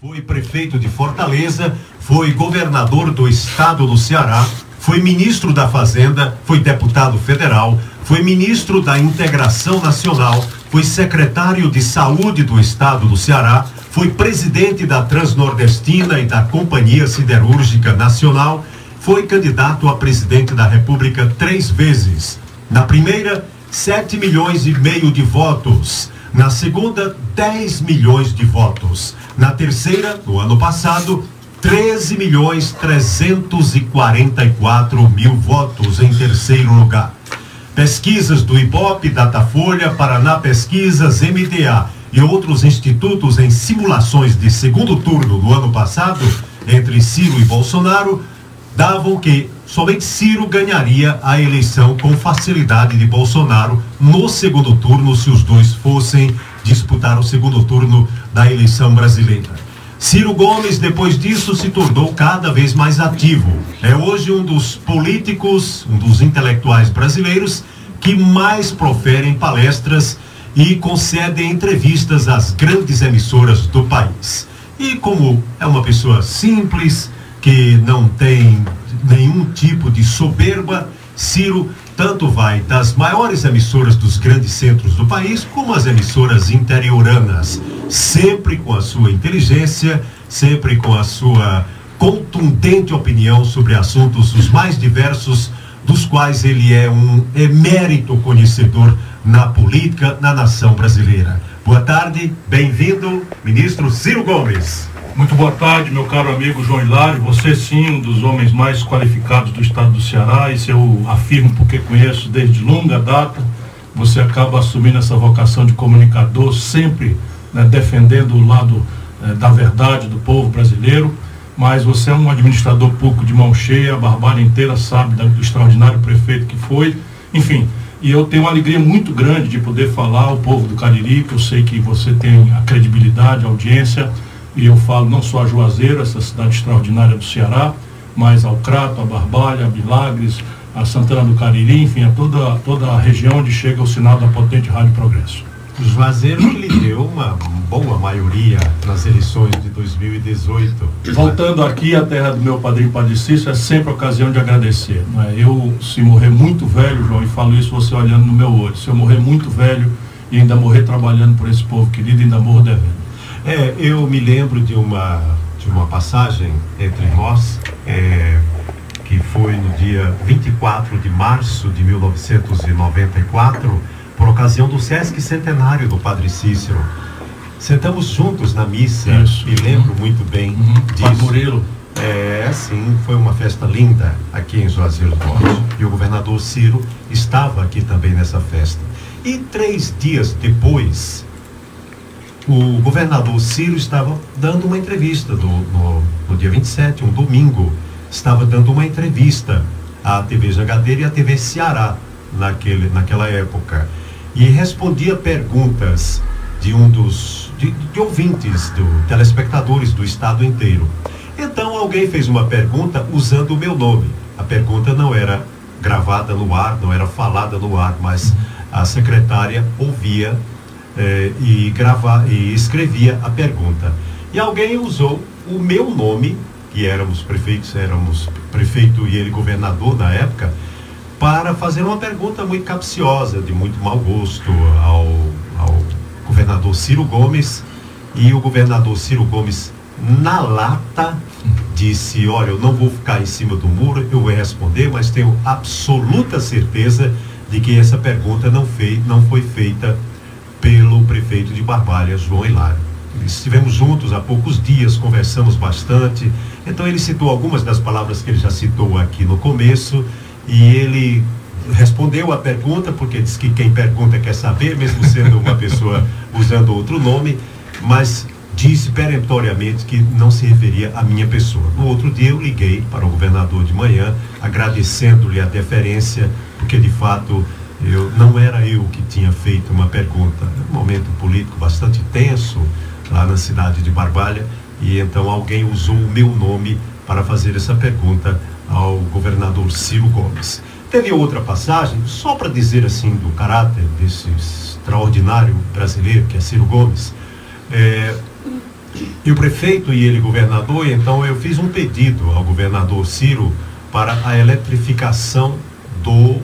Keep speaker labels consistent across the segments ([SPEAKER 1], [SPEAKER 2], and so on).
[SPEAKER 1] Foi prefeito de Fortaleza, foi governador do estado do Ceará, foi ministro da Fazenda, foi deputado federal, foi ministro da Integração Nacional, foi secretário de Saúde do estado do Ceará, foi presidente da Transnordestina e da Companhia Siderúrgica Nacional, foi candidato a presidente da República três vezes. Na primeira, 7 milhões e meio de votos. Na segunda, 10 milhões de votos. Na terceira, no ano passado, 13 milhões 344 mil votos em terceiro lugar. Pesquisas do IBOP, Datafolha, Paraná Pesquisas, MDA e outros institutos em simulações de segundo turno no ano passado, entre Ciro e Bolsonaro, davam que somente Ciro ganharia a eleição com facilidade de Bolsonaro no segundo turno se os dois fossem disputar o segundo turno da eleição brasileira. Ciro Gomes, depois disso, se tornou cada vez mais ativo. É hoje um dos políticos, um dos intelectuais brasileiros que mais proferem palestras e concedem entrevistas às grandes emissoras do país. E como é uma pessoa simples, que não tem nenhum tipo de soberba, Ciro tanto vai das maiores emissoras dos grandes centros do país, como as emissoras interioranas, sempre com a sua inteligência, sempre com a sua contundente opinião sobre assuntos os mais diversos, dos quais ele é um emérito conhecedor na política, na nação brasileira. Boa tarde, bem-vindo, ministro Ciro Gomes.
[SPEAKER 2] Muito boa tarde, meu caro amigo João Hilário. Você sim, um dos homens mais qualificados do estado do Ceará, isso eu afirmo porque conheço desde longa data. Você acaba assumindo essa vocação de comunicador, sempre né, defendendo o lado eh, da verdade do povo brasileiro. Mas você é um administrador público de mão cheia, a Barbária inteira sabe do extraordinário prefeito que foi. Enfim, e eu tenho uma alegria muito grande de poder falar ao povo do Cariri, que eu sei que você tem a credibilidade, a audiência e eu falo não só a Juazeiro, essa cidade extraordinária do Ceará, mas ao Crato, a Barbalha, a Milagres, a Santana do Cariri, enfim, a toda, toda a região onde chega o sinal da potente Rádio Progresso.
[SPEAKER 1] Juazeiro que lhe deu uma boa maioria nas eleições de 2018.
[SPEAKER 2] Voltando aqui à terra do meu padrinho Padre Cícero, é sempre ocasião de agradecer. Não é? Eu, se morrer muito velho, João, e falo isso você olhando no meu olho, se eu morrer muito velho e ainda morrer trabalhando por esse povo querido, ainda morro devendo.
[SPEAKER 1] É, eu me lembro de uma, de uma passagem entre nós, é, que foi no dia 24 de março de 1994, por ocasião do Sesc Centenário do Padre Cícero. Sentamos juntos na missa, Isso. me lembro uhum. muito bem
[SPEAKER 2] uhum. disso. Murilo.
[SPEAKER 1] É, sim, foi uma festa linda aqui em Juazeiro do Norte. E o governador Ciro estava aqui também nessa festa. E três dias depois, o governador Ciro estava dando uma entrevista do, no, no, dia 27, um domingo, estava dando uma entrevista à TV Jangadeira e à TV Ceará naquele, naquela época. E respondia perguntas de um dos de, de ouvintes, do, telespectadores do estado inteiro. Então alguém fez uma pergunta usando o meu nome. A pergunta não era gravada no ar, não era falada no ar, mas a secretária ouvia eh, e, gravar, e escrevia a pergunta. E alguém usou o meu nome, que éramos prefeitos, éramos prefeito e ele governador na época, para fazer uma pergunta muito capciosa, de muito mau gosto ao, ao governador Ciro Gomes. E o governador Ciro Gomes, na lata, disse: Olha, eu não vou ficar em cima do muro, eu vou responder, mas tenho absoluta certeza de que essa pergunta não, fei, não foi feita pelo prefeito de Barbalha, João Hilário. Estivemos juntos há poucos dias, conversamos bastante. Então ele citou algumas das palavras que ele já citou aqui no começo e ele respondeu a pergunta, porque diz que quem pergunta quer saber, mesmo sendo uma pessoa usando outro nome, mas disse peremptoriamente que não se referia à minha pessoa. No outro dia eu liguei para o governador de manhã, agradecendo-lhe a deferência, porque de fato eu, não era eu que tinha feito uma pergunta. Um momento político bastante tenso lá na cidade de Barbalha e então alguém usou o meu nome para fazer essa pergunta ao governador Ciro Gomes. Teve outra passagem, só para dizer assim do caráter desse extraordinário brasileiro que é Ciro Gomes. É, E o prefeito e ele governador, então eu fiz um pedido ao governador Ciro para a eletrificação do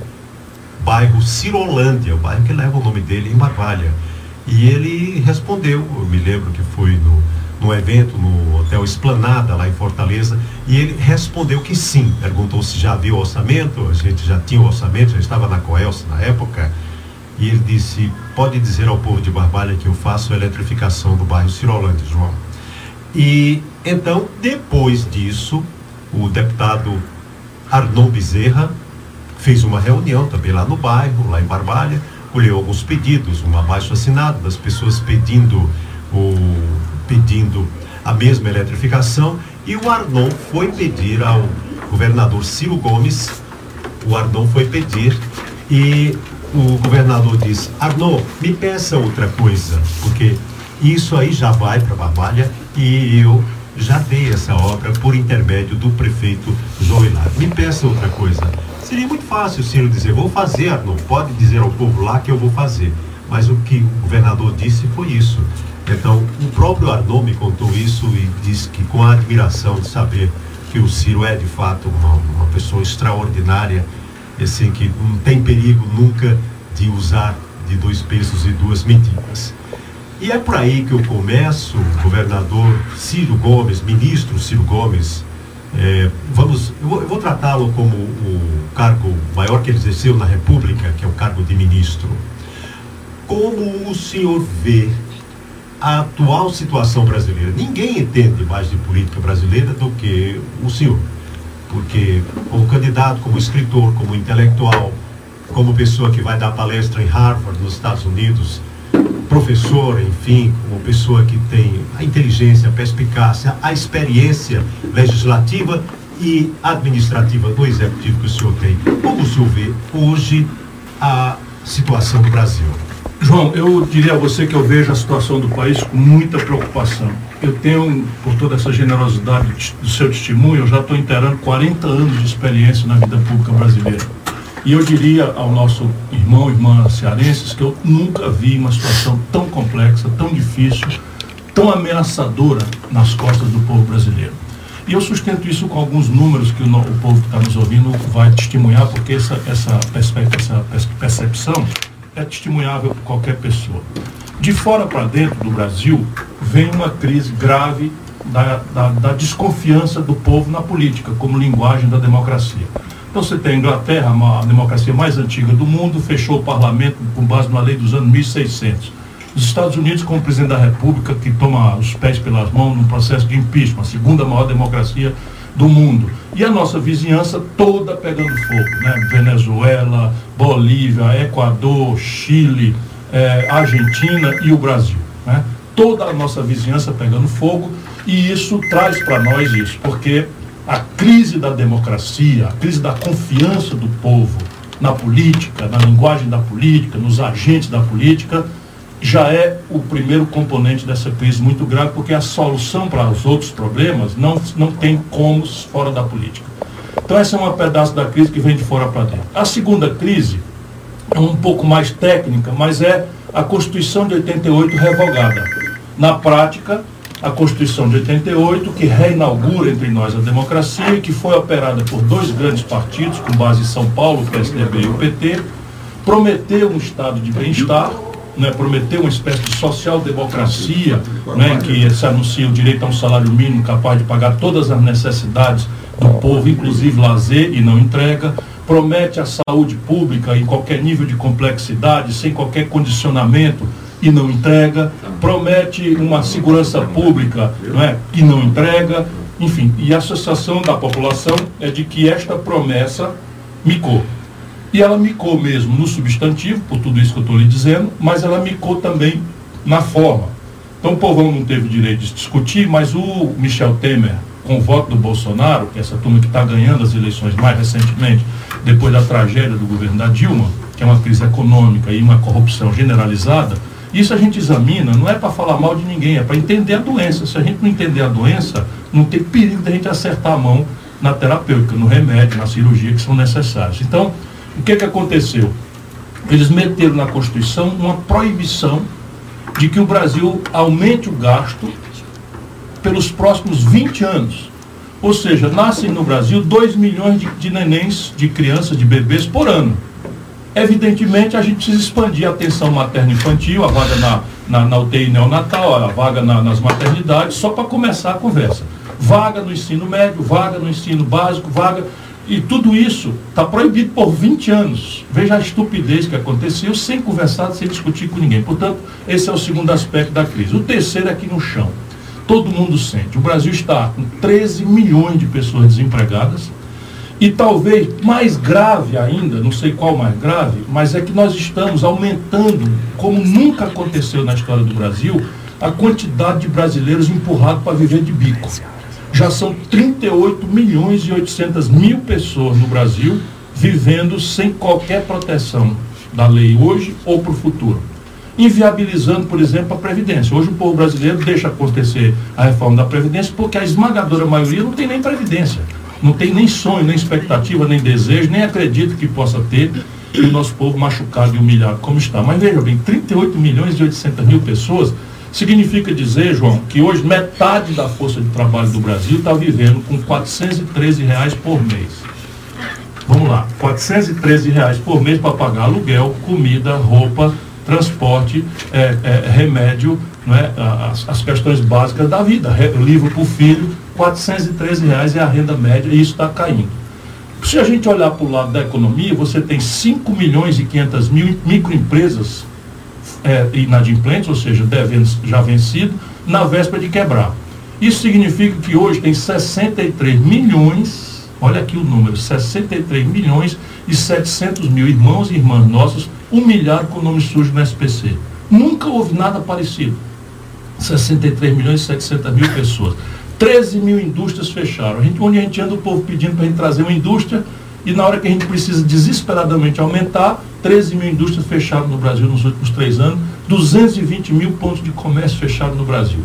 [SPEAKER 1] bairro Cirolândia, o bairro que leva o nome dele em Barbalha. E ele respondeu, eu me lembro que foi no, no evento no Hotel Esplanada, lá em Fortaleza, e ele respondeu que sim. Perguntou se já havia o orçamento, a gente já tinha o orçamento, já estava na Coelce na época, e ele disse: pode dizer ao povo de Barbalha que eu faço a eletrificação do bairro Cirolândia, João. E então, depois disso, o deputado Arnon Bezerra fez uma reunião também lá no bairro, lá em Barbalha, colheu alguns pedidos, um abaixo assinado das pessoas pedindo o pedindo a mesma eletrificação e o Arnon foi pedir ao governador Ciro Gomes, o Arnon foi pedir e o governador disse, Arnon, me peça outra coisa, porque isso aí já vai para Barbalha e eu já dei essa obra por intermédio do prefeito João Hilário. Me peça outra coisa. Seria muito fácil o Ciro dizer, vou fazer, Arnon, pode dizer ao povo lá que eu vou fazer. Mas o que o governador disse foi isso. Então, o próprio Arnon me contou isso e disse que com a admiração de saber que o Ciro é de fato uma, uma pessoa extraordinária, assim, que não tem perigo nunca de usar de dois pesos e duas medidas. E é por aí que eu começo, governador Ciro Gomes, ministro Ciro Gomes, é, vamos, eu vou, vou tratá-lo como o cargo maior que ele exerceu na República, que é o cargo de ministro. Como o senhor vê a atual situação brasileira. Ninguém entende mais de política brasileira do que o senhor. Porque, como candidato, como escritor, como intelectual, como pessoa que vai dar palestra em Harvard, nos Estados Unidos, professor, enfim, como pessoa que tem a inteligência, a perspicácia, a experiência legislativa e administrativa do executivo que o senhor tem. Como o senhor vê hoje a situação do Brasil?
[SPEAKER 2] João, eu diria a você que eu vejo a situação do país com muita preocupação. Eu tenho, por toda essa generosidade do seu testemunho, eu já estou inteirando 40 anos de experiência na vida pública brasileira. E eu diria ao nosso irmão e irmã cearenses que eu nunca vi uma situação tão complexa, tão difícil, tão ameaçadora nas costas do povo brasileiro. E eu sustento isso com alguns números que o, o povo que está nos ouvindo vai testemunhar, porque essa, essa, essa percepção é testemunhável por qualquer pessoa. De fora para dentro do Brasil, vem uma crise grave da, da, da, desconfiança do povo na política, como linguagem da democracia. Então você tem a Inglaterra, a democracia mais antiga do mundo, fechou o parlamento com base na lei dos anos 1600. Os Estados Unidos, como presidente da República, que toma os pés pelas mãos num processo de impeachment, a segunda maior democracia do mundo. E a nossa vizinhança toda pegando fogo, né? Venezuela, Bolívia, Equador, Chile, eh, Argentina e o Brasil. Né? Toda a nossa vizinhança pegando fogo e isso traz para nós isso, porque a crise da democracia, a crise da confiança do povo na política, na linguagem da política, nos agentes da política, já é o primeiro componente dessa crise muito grave, porque a solução para os outros problemas não, não tem como fora da política. Então essa é uma pedaço da crise que vem de fora para dentro. A segunda crise é um pouco mais técnica, mas é a Constituição de 88 revogada. Na prática, a Constituição de 88, que reinaugura entre nós a democracia que foi operada por dois grandes partidos, com base em São Paulo, o PSDB e o PT, prometeu um estado de bem-estar, né, prometeu uma espécie de social-democracia, né, que se anuncia o direito a um salário mínimo capaz de pagar todas as necessidades do povo, inclusive lazer, e não entrega. Promete a saúde pública em qualquer nível de complexidade, sem qualquer condicionamento, e não entrega. Promete uma segurança pública né, e não entrega. Enfim, e a associação da população é de que esta promessa micou. E ela micou mesmo no substantivo, por tudo isso que eu estou lhe dizendo, mas ela micou também na forma. Então o povão não teve direito de discutir, mas o Michel Temer, com o voto do Bolsonaro, que é essa turma que está ganhando as eleições mais recentemente, depois da tragédia do governo da Dilma, que é uma crise econômica e uma corrupção generalizada, isso a gente examina, não é para falar mal de ninguém, é para entender a doença. Se a gente não entender a doença, não tem perigo de a gente acertar a mão na terapêutica, no remédio, na cirurgia que são necessários. Então, o que, que aconteceu? Eles meteram na Constituição uma proibição de que o Brasil aumente o gasto pelos próximos 20 anos. Ou seja, nascem no Brasil 2 milhões de, de nenéns, de crianças, de bebês por ano. Evidentemente, a gente precisa expandir a atenção materno-infantil, a vaga na, na, na UTI neonatal, a vaga na, nas maternidades, só para começar a conversa. Vaga no ensino médio, vaga no ensino básico, vaga. E tudo isso está proibido por 20 anos. Veja a estupidez que aconteceu sem conversar, sem discutir com ninguém. Portanto, esse é o segundo aspecto da crise. O terceiro é aqui no chão. Todo mundo sente. O Brasil está com 13 milhões de pessoas desempregadas e talvez mais grave ainda, não sei qual mais grave, mas é que nós estamos aumentando, como nunca aconteceu na história do Brasil, a quantidade de brasileiros empurrados para viver de bico. Já são 38 milhões e 800 mil pessoas no Brasil vivendo sem qualquer proteção da lei hoje ou para o futuro. Inviabilizando, por exemplo, a Previdência. Hoje o povo brasileiro deixa acontecer a reforma da Previdência porque a esmagadora maioria não tem nem Previdência não tem nem sonho, nem expectativa, nem desejo, nem acredito que possa ter o nosso povo machucado e humilhado como está. Mas veja bem, 38 milhões e 800 mil pessoas significa dizer, João, que hoje metade da força de trabalho do Brasil está vivendo com 413 reais por mês. Vamos lá, 413 reais por mês para pagar aluguel, comida, roupa, transporte, é, é, remédio, não é? as, as questões básicas da vida, livro para o filho, 413 reais é a renda média e isso está caindo. Se a gente olhar para o lado da economia, você tem 5 milhões e 500 mil microempresas é, inadimplentes, ou seja, devendo, já vencido, na véspera de quebrar. Isso significa que hoje tem 63 milhões, olha aqui o número, 63 milhões e 700 mil irmãos e irmãs nossos humilhados com o nome sujo no SPC. Nunca houve nada parecido. 63 milhões e 700 mil pessoas. 13 mil indústrias fecharam. A gente, onde a gente anda o povo pedindo para a gente trazer uma indústria e na hora que a gente precisa desesperadamente aumentar, 13 mil indústrias fecharam no Brasil nos últimos três anos, 220 mil pontos de comércio fechados no Brasil.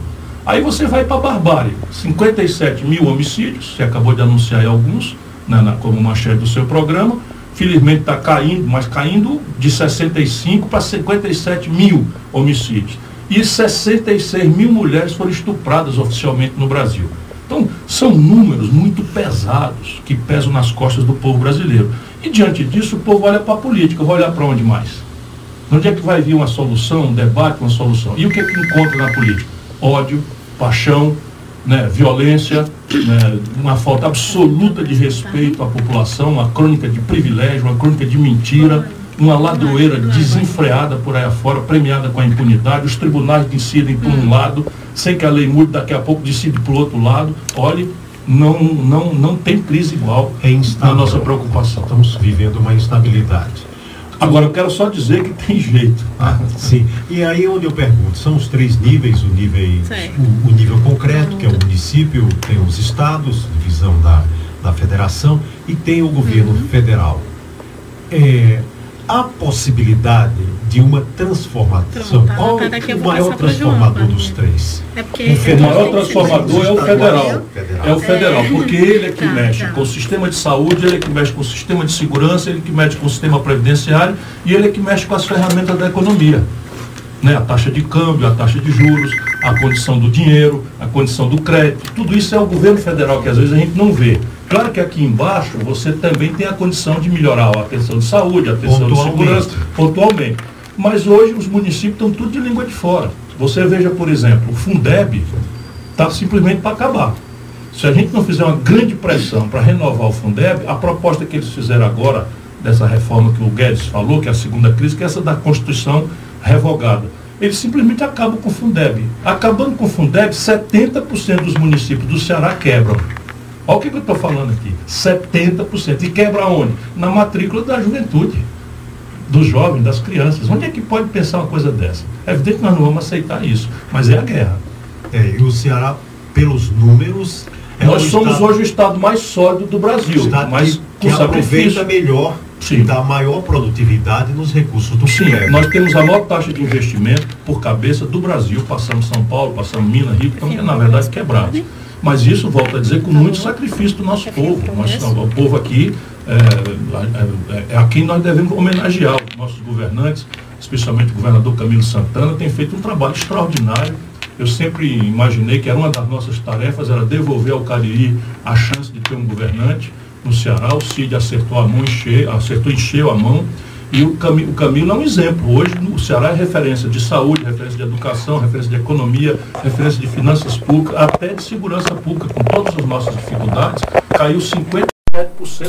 [SPEAKER 2] Aí você vai para a barbárie, 57 mil homicídios, você acabou de anunciar aí alguns, né, na, como manchete do seu programa, felizmente está caindo, mas caindo de 65 para 57 mil homicídios e 66 mil mulheres foram estupradas oficialmente no Brasil. Então, são números muito pesados que pesam nas costas do povo brasileiro. E diante disso, o povo olha para a política, vai olhar para onde mais? Onde é que vai vir uma solução, um debate, uma solução? E o que é que encontra na política? Ódio, paixão, né, violência, né, uma falta absoluta de respeito à população, uma crônica de privilégio, uma crônica de mentira uma ladoeira desenfreada por aí afora, premiada com a impunidade, os tribunais decidem por um lado, sem que a lei mude, daqui a pouco decide por outro lado. Olhe, não, não, não tem crise igual é na nossa preocupação.
[SPEAKER 1] Estamos vivendo uma instabilidade.
[SPEAKER 2] Agora, eu quero só dizer que tem jeito.
[SPEAKER 1] Ah, sim. E aí onde eu pergunto, são os três níveis, o nível, o, o, nível concreto, que é o município, tem os estados, divisão da, da federação, e tem o governo uhum. federal. É, há possibilidade de uma transformação.
[SPEAKER 3] Pronto,
[SPEAKER 1] Qual
[SPEAKER 3] tá,
[SPEAKER 1] o maior transformador João, dos três?
[SPEAKER 2] É porque o maior transformador é o federal. É o federal, é. porque ele é que tá, mexe tá. com o sistema de saúde, ele é que mexe com o sistema de segurança, ele é que mexe com o sistema previdenciário e ele é que mexe com as ferramentas da economia. Né? A taxa de câmbio, a taxa de juros, a condição do dinheiro, a condição do crédito, tudo isso é o governo federal que às vezes a gente não vê. Claro que aqui embaixo você também tem a condição de melhorar a atenção de saúde, a atenção de segurança, pontualmente. Mas hoje os municípios estão tudo de língua de fora. Você veja, por exemplo, o Fundeb está simplesmente para acabar. Se a gente não fizer uma grande pressão para renovar o Fundeb, a proposta que eles fizeram agora, dessa reforma que o Guedes falou, que é a segunda crise, que é essa da Constituição revogada. Eles simplesmente acabam com o Fundeb. Acabando com o Fundeb, 70% dos municípios do Ceará quebram. Olha o que, que eu estou falando aqui. 70%. E quebra onde? Na matrícula da juventude, dos jovens, das crianças. Onde é que pode pensar uma coisa dessa? É evidente que nós não vamos aceitar isso, mas é a guerra.
[SPEAKER 1] É, e o Ceará, pelos números.
[SPEAKER 2] É nós somos estado, hoje o estado mais sólido do Brasil.
[SPEAKER 1] Estado mas que, que aproveita melhor Sim. da maior produtividade nos recursos do
[SPEAKER 2] Sim, nós temos a maior taxa de investimento por cabeça do Brasil. Passamos São Paulo, passamos Minas, Rio, estamos, na verdade, quebrados. Mas isso, volto a dizer, com muito sacrifício do nosso povo. Nós, o povo aqui é, é, é, a quem nós devemos homenagear. Os nossos governantes, especialmente o governador Camilo Santana, tem feito um trabalho extraordinário Eu sempre imaginei que era uma das nossas tarefas, era devolver ao Cariri a chance de ter um governante no Ceará. O Cid acertou a mão, encheu, acertou, encheu a mão. E o, Cami, o Camilo é um exemplo. Hoje o Ceará é referência de saúde, referência de educação, referência de economia, referência de finanças públicas, até de segurança pública. Com todas as nossas dificuldades, caiu 57%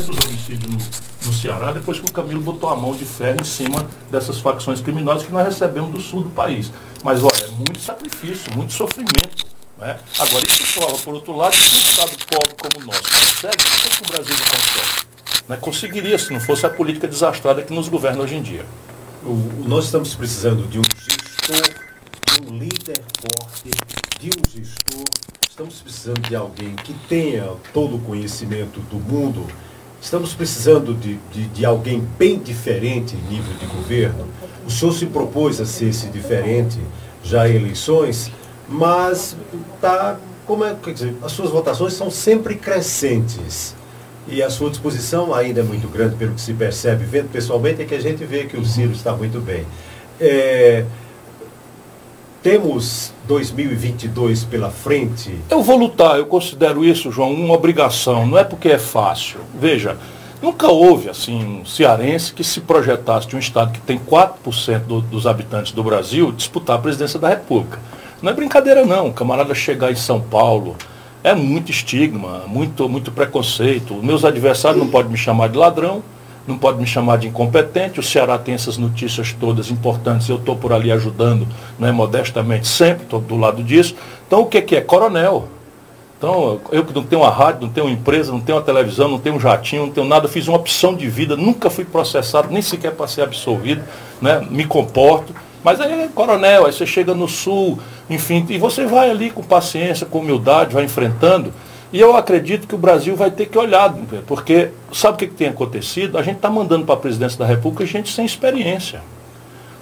[SPEAKER 2] dos homicídios no, no Ceará, depois que o Camilo botou a mão de ferro em cima dessas facções criminosas que nós recebemos do sul do país. Mas olha, é muito sacrifício, muito sofrimento. Né? Agora, isso prova, por outro lado, que um Estado pobre como o nosso consegue, por que o Brasil não consegue? Né? Conseguiria se não fosse a política desastrada que nos governa hoje em dia.
[SPEAKER 1] O, nós estamos precisando de um gestor, de um líder forte, de um gestor. Estamos precisando de alguém que tenha todo o conhecimento do mundo. Estamos precisando de, de, de alguém bem diferente em nível de governo. O senhor se propôs a ser esse diferente já em eleições, mas tá, como é, quer dizer, as suas votações são sempre crescentes. E a sua disposição ainda é muito grande, pelo que se percebe, vendo pessoalmente, é que a gente vê que o Ciro está muito bem. É, temos 2022 pela frente.
[SPEAKER 2] Eu vou lutar, eu considero isso, João, uma obrigação, não é porque é fácil. Veja, nunca houve assim um cearense que se projetasse de um estado que tem 4% do, dos habitantes do Brasil disputar a presidência da República. Não é brincadeira não, um camarada chegar em São Paulo, é muito estigma, muito, muito preconceito. Meus adversários não podem me chamar de ladrão, não podem me chamar de incompetente. O Ceará tem essas notícias todas importantes, eu estou por ali ajudando, né, modestamente, sempre estou do lado disso. Então o que, que é? Coronel. Então, eu que não tenho uma rádio, não tenho uma empresa, não tenho uma televisão, não tenho um jatinho, não tenho nada, fiz uma opção de vida, nunca fui processado, nem sequer para ser absolvido, né? me comporto. Mas aí é coronel, aí você chega no sul, enfim, e você vai ali com paciência, com humildade, vai enfrentando. E eu acredito que o Brasil vai ter que olhar, porque sabe o que, que tem acontecido? A gente está mandando para a presidência da República gente sem experiência.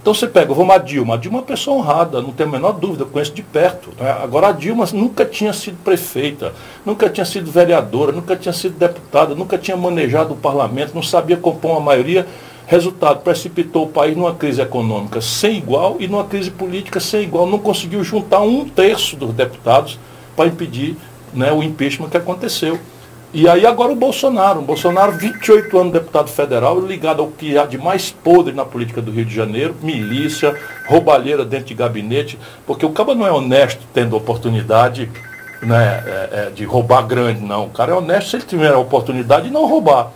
[SPEAKER 2] Então você pega, vamos a Dilma. A Dilma é uma pessoa honrada, não tenho a menor dúvida, conheço de perto. Né? Agora a Dilma nunca tinha sido prefeita, nunca tinha sido vereadora, nunca tinha sido deputada, nunca tinha manejado o parlamento, não sabia compor uma maioria Resultado, precipitou o país numa crise econômica sem igual e numa crise política sem igual. Não conseguiu juntar um terço dos deputados para impedir né, o impeachment que aconteceu. E aí agora o Bolsonaro, o Bolsonaro, 28 anos deputado federal, ligado ao que há de mais podre na política do Rio de Janeiro, milícia, roubalheira dentro de gabinete, porque o cabo não é honesto tendo oportunidade né, é, é, de roubar grande, não. O cara é honesto se ele tiver a oportunidade de não roubar.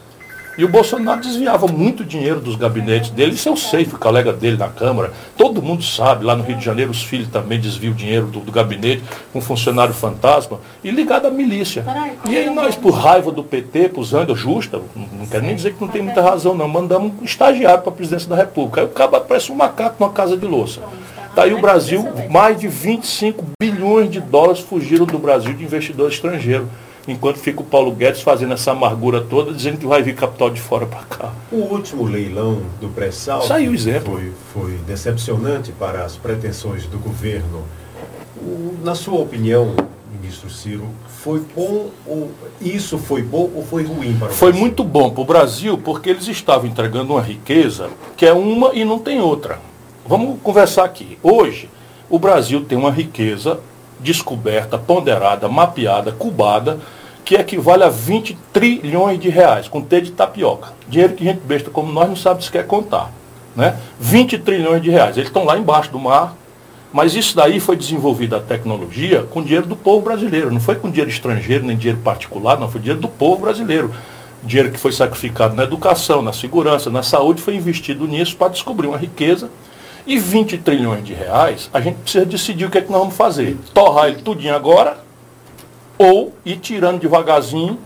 [SPEAKER 2] E o Bolsonaro desviava muito dinheiro dos gabinetes dele, isso eu sei, fui colega dele na Câmara. Todo mundo sabe, lá no Rio de Janeiro os filhos também desviam dinheiro do, do gabinete com funcionário fantasma e ligado à milícia. E aí nós, por raiva do PT, por Zanga justa, não quero nem dizer que não tem muita razão, não, mandamos um estagiário para a presidência da República. Aí o cabo parece um macaco numa casa de louça. Está aí o Brasil, mais de 25 bilhões de dólares fugiram do Brasil de investidor estrangeiro enquanto fica o Paulo Guedes fazendo essa amargura toda, dizendo que vai vir capital de fora para cá.
[SPEAKER 1] O último leilão do pré-sal
[SPEAKER 2] Saiu exemplo.
[SPEAKER 1] Foi, foi decepcionante para as pretensões do governo. O, na sua opinião, ministro Ciro, foi bom ou isso foi bom ou foi ruim para o
[SPEAKER 2] Foi Brasil? muito bom para o Brasil porque eles estavam entregando uma riqueza que é uma e não tem outra. Vamos conversar aqui. Hoje, o Brasil tem uma riqueza descoberta, ponderada, mapeada, cubada, que equivale a 20 trilhões de reais, com T de tapioca. Dinheiro que gente besta como nós não sabe se quer contar. Né? 20 trilhões de reais. Eles estão lá embaixo do mar, mas isso daí foi desenvolvida a tecnologia com dinheiro do povo brasileiro. Não foi com dinheiro estrangeiro, nem dinheiro particular, não, foi dinheiro do povo brasileiro. Dinheiro que foi sacrificado na educação, na segurança, na saúde, foi investido nisso para descobrir uma riqueza e 20 trilhões de reais, a gente precisa decidir o que é que nós vamos fazer. Torrar ele tudinho agora, ou ir tirando devagarzinho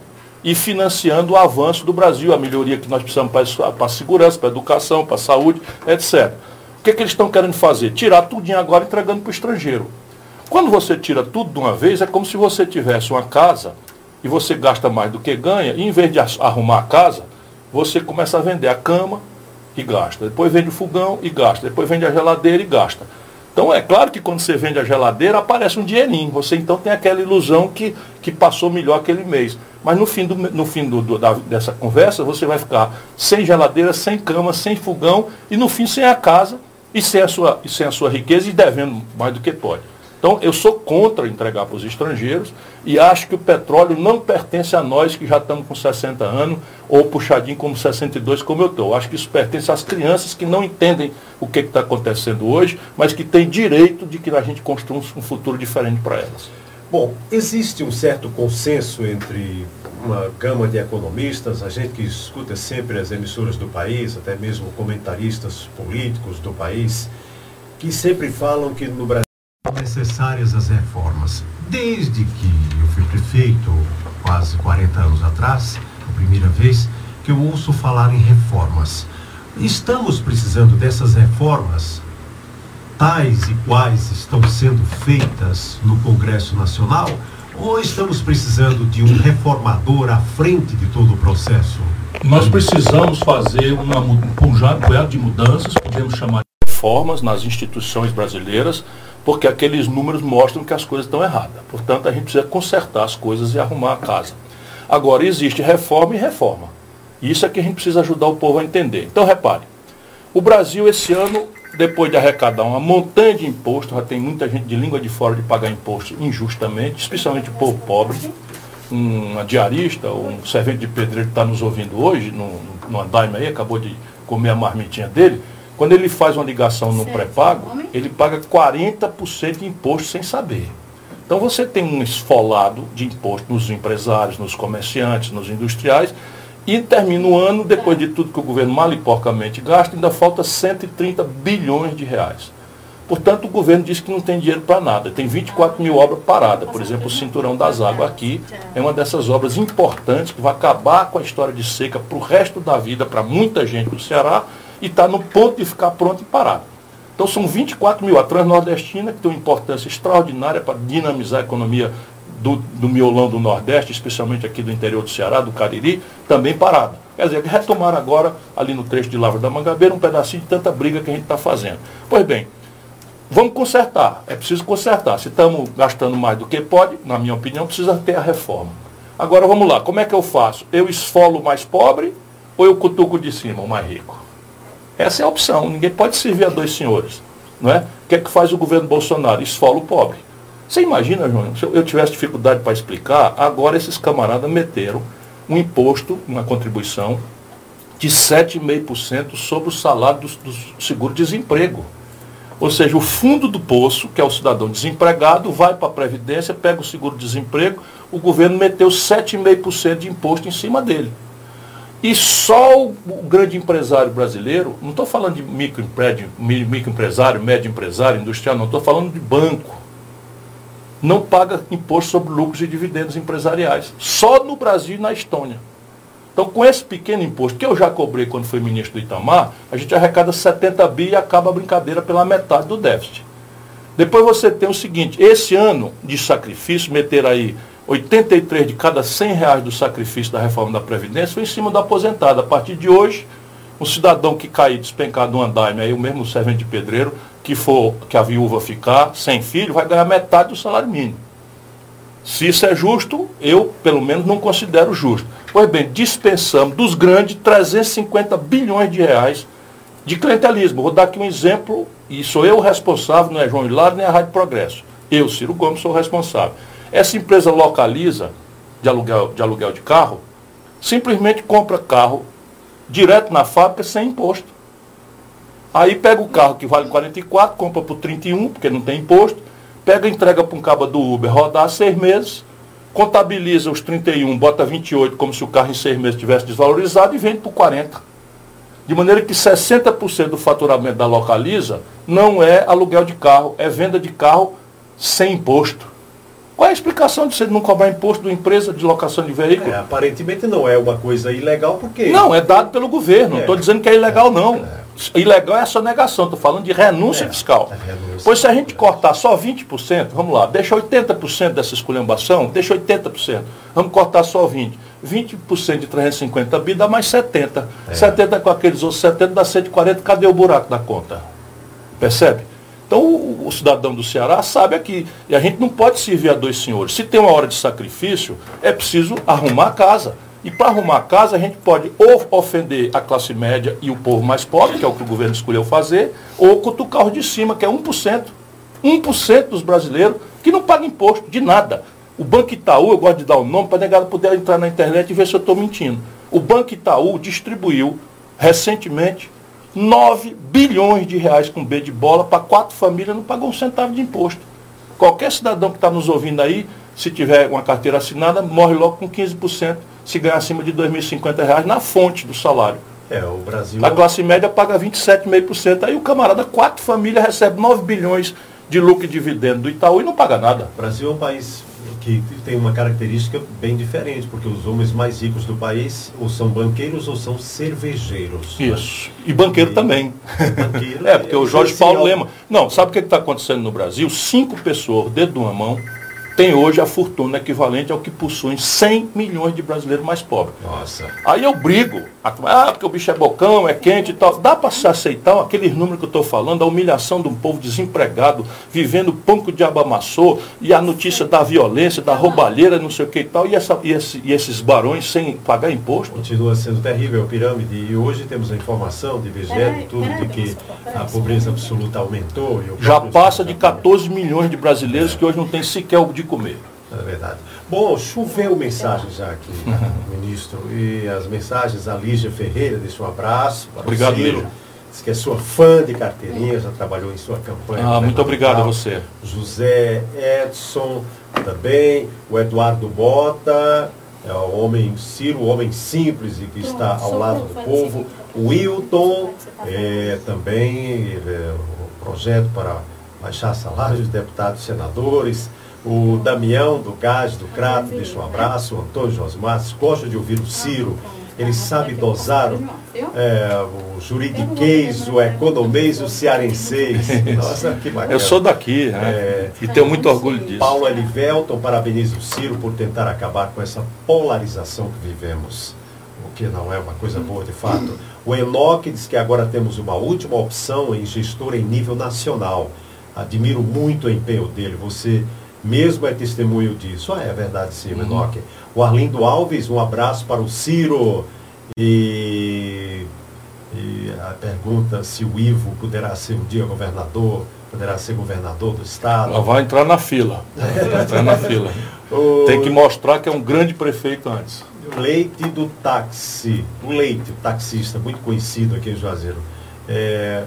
[SPEAKER 2] e financiando o avanço do Brasil, a melhoria que nós precisamos para a segurança, para a educação, para a saúde, etc. O que, é que eles estão querendo fazer? Tirar tudinho agora entregando para o estrangeiro. Quando você tira tudo de uma vez, é como se você tivesse uma casa e você gasta mais do que ganha, e em vez de arrumar a casa, você começa a vender a cama, e gasta. Depois vende o fogão e gasta. Depois vende a geladeira e gasta. Então é claro que quando você vende a geladeira aparece um dinheirinho. Você então tem aquela ilusão que, que passou melhor aquele mês. Mas no fim, do, no fim do, do, da, dessa conversa você vai ficar sem geladeira, sem cama, sem fogão e no fim sem a casa e sem a sua, e sem a sua riqueza e devendo mais do que pode. Então, eu sou contra entregar para os estrangeiros e acho que o petróleo não pertence a nós que já estamos com 60 anos ou puxadinho como 62 como eu estou. Acho que isso pertence às crianças que não entendem o que está acontecendo hoje, mas que têm direito de que a gente construa um futuro diferente para elas.
[SPEAKER 1] Bom, existe um certo consenso entre uma gama de economistas, a gente que escuta sempre as emissoras do país, até mesmo comentaristas políticos do país, que sempre falam que no Brasil necessárias as reformas. Desde que eu fui prefeito, quase 40 anos atrás, a primeira vez que eu ouço falar em reformas. Estamos precisando dessas reformas, tais e quais estão sendo feitas no Congresso Nacional, ou estamos precisando de um reformador à frente de todo o processo?
[SPEAKER 2] Nós precisamos fazer uma, um punhado de mudanças, podemos chamar de reformas nas instituições brasileiras, porque aqueles números mostram que as coisas estão erradas. Portanto, a gente precisa consertar as coisas e arrumar a casa. Agora, existe reforma e reforma. Isso é que a gente precisa ajudar o povo a entender. Então, repare, o Brasil esse ano, depois de arrecadar uma montanha de impostos, já tem muita gente de língua de fora de pagar imposto injustamente, especialmente o povo pobre, um diarista, um servente de pedreiro que está nos ouvindo hoje, no, no andaime aí, acabou de comer a marmitinha dele, quando ele faz uma ligação no pré-pago, ele paga 40% de imposto sem saber. Então você tem um esfolado de imposto nos empresários, nos comerciantes, nos industriais, e termina o ano, depois de tudo que o governo mal e porcamente gasta, ainda falta 130 bilhões de reais. Portanto, o governo diz que não tem dinheiro para nada. Tem 24 mil obras paradas. Por exemplo, o Cinturão das Águas aqui é uma dessas obras importantes que vai acabar com a história de seca para o resto da vida, para muita gente do Ceará, e está no ponto de ficar pronto e parado. Então são 24 mil. A Transnordestina, que tem uma importância extraordinária para dinamizar a economia do, do miolão do Nordeste, especialmente aqui do interior do Ceará, do Cariri, também parada. Quer dizer, retomar agora, ali no trecho de Lavra da Mangabeira, um pedacinho de tanta briga que a gente está fazendo. Pois bem, vamos consertar. É preciso consertar. Se estamos gastando mais do que pode, na minha opinião, precisa ter a reforma. Agora vamos lá, como é que eu faço? Eu esfolo o mais pobre ou eu cutuco de cima o mais rico? Essa é a opção. Ninguém pode servir a dois senhores. Não é? O que é que faz o governo Bolsonaro? Esfola o pobre. Você imagina, João, se eu tivesse dificuldade para explicar, agora esses camaradas meteram um imposto, uma contribuição de 7,5% sobre o salário do, do seguro-desemprego. Ou seja, o fundo do poço, que é o cidadão desempregado, vai para a Previdência, pega o seguro-desemprego, o governo meteu 7,5% de imposto em cima dele. E só o, grande empresário brasileiro, não estou falando de microempresário, médio empresário, industrial, não estou falando de banco. Não paga imposto sobre lucros e dividendos empresariais. Só no Brasil e na Estônia. Então, com esse pequeno imposto, que eu já cobrei quando fui ministro do Itamar, a gente arrecada 70 bi e acaba a brincadeira pela metade do déficit. Depois você tem o seguinte, esse ano de sacrifício, meter aí 83 de cada 100 reais do sacrifício da reforma da Previdência foi em cima do aposentado. A partir de hoje, um cidadão que cair despencado no andaime, aí o mesmo servente de pedreiro, que for que a viúva ficar sem filho, vai ganhar metade do salário mínimo. Se isso é justo, eu, pelo menos, não considero justo. Pois bem, dispensamos dos grandes 350 bilhões de reais de clientelismo. Vou dar aqui um exemplo, e sou eu o responsável, não é João Hilário nem a Rádio Progresso. Eu, Ciro Gomes, sou o responsável. Essa empresa localiza de aluguel, de aluguel de carro, simplesmente compra carro direto na fábrica sem imposto. Aí pega o carro que vale 44, compra por 31, porque não tem imposto, pega e entrega para um cabo do Uber rodar seis meses, contabiliza os 31, bota 28, como se o carro em seis meses tivesse desvalorizado e vende por 40. De maneira que 60% do faturamento da Localiza não é aluguel de carro, é venda de carro sem imposto. Qual é a explicação de você não cobrar imposto da empresa de locação de veículo? É,
[SPEAKER 1] aparentemente não é uma coisa ilegal, porque.
[SPEAKER 2] Não, é dado pelo governo. Não estou é. dizendo que é ilegal, não. É. Ilegal é essa negação, estou falando de renúncia é, fiscal. Renúncia, pois se a gente cortar só 20%, vamos lá, deixa 80% dessa esculhambação, deixa 80%. Vamos cortar só 20%. 20% de 350 bi dá mais 70. É. 70 com aqueles outros 70 dá 140, cadê o buraco da conta? Percebe? Então o, o, cidadão do Ceará sabe aqui. E a gente não pode servir a dois senhores. Se tem uma hora de sacrifício, é preciso arrumar a casa. E para arrumar a casa, a gente pode ou ofender a classe média e o povo mais pobre, que é o que o governo escolheu fazer, ou cutucar os de cima, que é 1%. 1% dos brasileiros que não pagam imposto de nada. O Banco Itaú, eu gosto de dar o nome para negar poder entrar na internet e ver se eu estou mentindo. O Banco Itaú distribuiu recentemente 9 bilhões de reais com B de bola para quatro famílias, não pagou um centavo de imposto. Qualquer cidadão que está nos ouvindo aí, se tiver uma carteira assinada, morre logo com 15% se ganhar acima de R$ 2.050 na fonte do salário.
[SPEAKER 1] É, o Brasil.
[SPEAKER 2] A classe média paga 27,5%. Aí o camarada, quatro famílias, recebe 9 bilhões de lucro e dividendo do Itaú e não paga nada.
[SPEAKER 1] O Brasil é um país que tem uma característica bem diferente, porque os homens mais ricos do país ou são banqueiros ou são cervejeiros.
[SPEAKER 2] Né? Isso. Né? E banqueiro e... também. Banqueiro, é, porque é o Jorge Paulo Lema. Não, sabe o que está acontecendo no Brasil? Cinco pessoas, dedo de uma mão, tem hoje a fortuna equivalente ao que possuem 100 milhões de brasileiros mais pobres.
[SPEAKER 1] Nossa.
[SPEAKER 2] Aí eu brigo, ah, porque o bicho é bocão, é quente e tal. Dá para se aceitar aqueles números que eu estou falando, a humilhação de um povo desempregado, vivendo pão que o diabo amassou, e a notícia da violência, da roubalheira, não sei o que e tal, e, essa, e, esse, e esses barões sem pagar imposto.
[SPEAKER 1] Continua sendo terrível a pirâmide, e hoje temos a informação de IBGE, tudo, de que a pobreza absoluta aumentou.
[SPEAKER 2] Já passa de 14 milhões de brasileiros que hoje não tem sequer o de comer.
[SPEAKER 1] É verdade. Bom, choveu mensagens já aqui, ministro. E as mensagens, a Lígia Ferreira deixa um abraço.
[SPEAKER 2] Para obrigado,
[SPEAKER 1] Lígia. Diz que é sua fã de carteirinha, já trabalhou em sua campanha.
[SPEAKER 2] Ah, muito obrigado a você.
[SPEAKER 1] José Edson também, o Eduardo Bota, é o homem Ciro, o homem simples e que está ao lado do povo. O Wilton, é, também é, o projeto para baixar salários de deputados e senadores. O Damião, do Gás, do Crato, deixa um abraço. O Antônio Josmar, gosta de ouvir o Ciro. Ele sabe dosar é, o juridiquês, o economês, o cearenseis.
[SPEAKER 2] Nossa, que bacana. Eu sou daqui né? é, e tenho muito orgulho disso.
[SPEAKER 1] Paulo Elivelton parabeniza o Ciro por tentar acabar com essa polarização que vivemos. O que não é uma coisa boa de fato. O Enoque diz que agora temos uma última opção em gestor em nível nacional. Admiro muito o empenho dele. Você mesmo é testemunho disso. Ah, é verdade sim, uhum. O Arlindo Alves, um abraço para o Ciro. E, e a pergunta se o Ivo poderá ser um dia governador, poderá ser governador do estado.
[SPEAKER 2] Ela vai entrar na fila. Vai entrar na fila. O... Tem que mostrar que é um grande prefeito antes.
[SPEAKER 1] Leite do táxi, o Leite, o taxista, muito conhecido aqui em Juazeiro. É,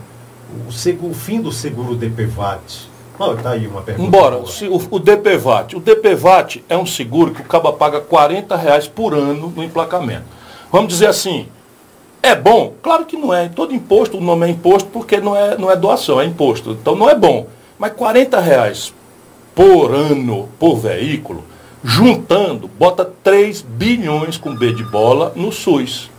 [SPEAKER 1] o, seguro, o fim do seguro DPVAT não, tá aí uma pergunta.
[SPEAKER 2] Embora, o, o DPVAT. O DPVAT é um seguro que o caba paga 40 reais por ano no emplacamento. Vamos dizer assim, é bom? Claro que não é. Todo imposto, o nome é imposto porque não é, não é doação, é imposto. Então não é bom. Mas 40 reais por ano, por veículo, juntando, bota 3 bilhões com B de bola no SUS.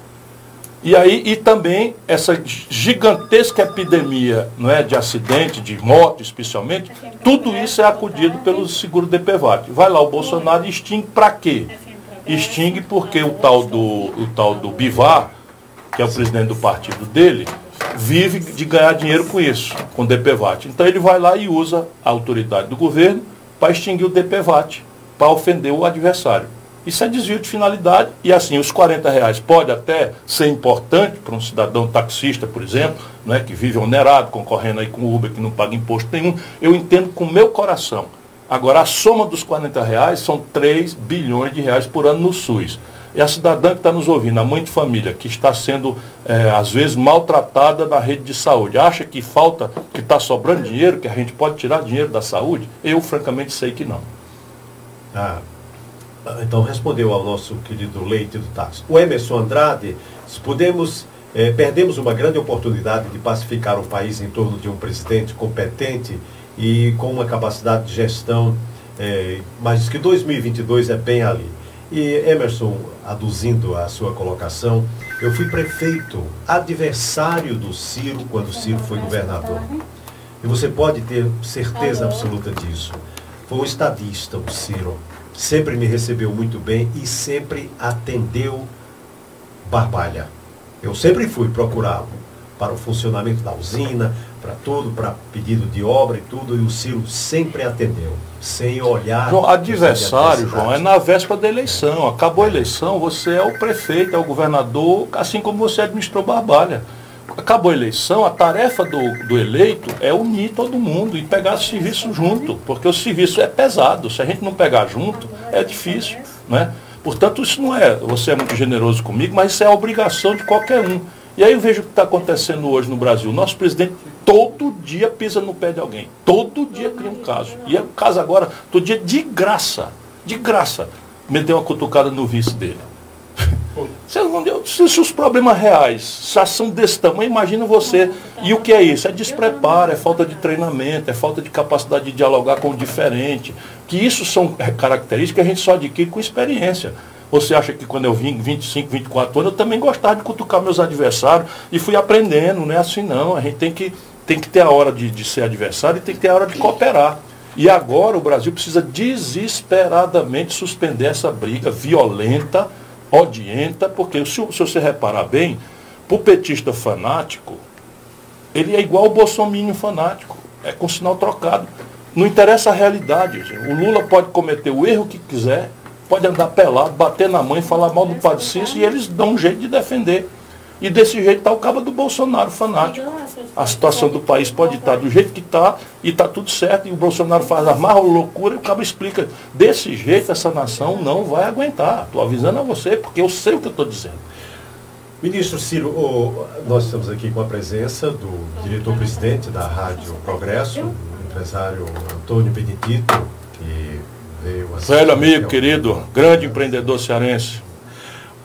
[SPEAKER 2] E aí, e também essa gigantesca epidemia não é, de acidente, de moto especialmente, tudo isso é acudido pelo seguro DPVAT. Vai lá o Bolsonaro e extingue para quê? Extingue porque o tal do, o tal do Bivar, que é o presidente do partido dele, vive de ganhar dinheiro com isso, com o DPVAT. Então ele vai lá e usa a autoridade do governo para extinguir o DPVAT, para ofender o adversário. Isso é desvio de finalidade e assim, os 40 reais pode até ser importante para um cidadão taxista, por exemplo, né, que vive onerado, concorrendo aí com o Uber, que não paga imposto nenhum. Eu entendo com o meu coração. Agora, a soma dos 40 reais são 3 bilhões de reais por ano no SUS. E a cidadã que está nos ouvindo, a mãe de família, que está sendo, é, às vezes, maltratada na rede de saúde, acha que falta, que está sobrando dinheiro, que a gente pode tirar dinheiro da saúde? Eu, francamente, sei que não.
[SPEAKER 1] Ah, então respondeu ao nosso querido Leite do Táxi. O Emerson Andrade, se podemos, eh, perdemos uma grande oportunidade de pacificar o país em torno de um presidente competente e com uma capacidade de gestão, eh, mas que 2022 é bem ali. E Emerson, aduzindo a sua colocação, eu fui prefeito, adversário do Ciro quando o Ciro foi governador. E você pode ter certeza absoluta disso. Foi um estadista, o Ciro sempre me recebeu muito bem e sempre atendeu Barbalha. Eu sempre fui procurá-lo para o funcionamento da usina, para tudo, para pedido de obra e tudo, e o Ciro sempre atendeu, sem olhar.
[SPEAKER 2] João, adversário, João, é na véspera da eleição. Acabou a eleição, você é o prefeito, é o governador, assim como você administrou Barbalha. Acabou a eleição, a tarefa do, do eleito é unir todo mundo e pegar serviço junto, porque o serviço é pesado. Se a gente não pegar junto, é difícil. Né? Portanto, isso não é, você é muito generoso comigo, mas isso é a obrigação de qualquer um. E aí eu vejo o que está acontecendo hoje no Brasil. Nosso presidente todo dia pisa no pé de alguém. Todo dia cria um caso. E é o caso agora, todo dia de graça, de graça, meteu uma cutucada no vice dele. Se, os problemas reais já são desse tamanho, imagina você. E o que é isso? É despreparo, é falta de treinamento, é falta de capacidade de dialogar com o diferente. Que isso são características que a gente só adquire com experiência. Você acha que quando eu vim 25, 24 anos, eu também gostava de cutucar meus adversários e fui aprendendo, não é assim não. A gente tem que, tem que ter a hora de, de ser adversário e tem que ter a hora de cooperar. E agora o Brasil precisa desesperadamente suspender essa briga violenta, odienta, porque se, se você reparar bem, o petista fanático, ele é igual o bolsominion fanático, é com sinal trocado. Não interessa a realidade. O Lula pode cometer o erro que quiser, pode andar pelado, bater na mãe, falar mal do Padre Cícero e eles dão um jeito de defender. E desse jeito está o cabo do Bolsonaro fanático. A situação do país pode estar do jeito que está e está tudo certo. E o Bolsonaro faz a maior loucura e o cabo explica. Desse jeito essa nação não vai aguentar. Estou avisando a você porque eu sei o que eu estou dizendo.
[SPEAKER 1] Ministro Ciro, nós estamos aqui com a presença do diretor-presidente da Rádio Progresso, o empresário Antônio Benedito, que
[SPEAKER 2] veio Velho amigo, querido, grande empreendedor cearense.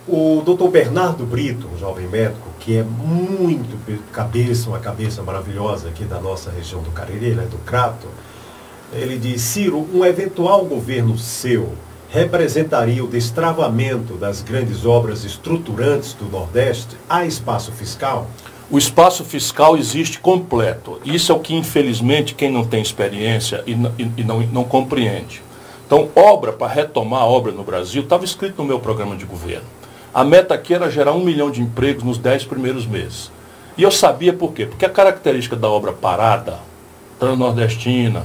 [SPEAKER 1] O doutor Bernardo Brito, um jovem médico, que é muito cabeça, uma cabeça maravilhosa aqui da nossa região do Cariri, ele é do Crato, ele diz, Ciro, um eventual governo seu representaria o destravamento das grandes obras estruturantes do Nordeste a espaço fiscal?
[SPEAKER 2] O espaço fiscal existe completo. Isso é o que, infelizmente, quem não tem experiência e, e, e não, não compreende. Então, obra, para retomar a obra no Brasil, estava escrito no meu programa de governo. A meta aqui era gerar um milhão de empregos nos dez primeiros meses. E eu sabia por quê? Porque a característica da obra parada, transnordestina,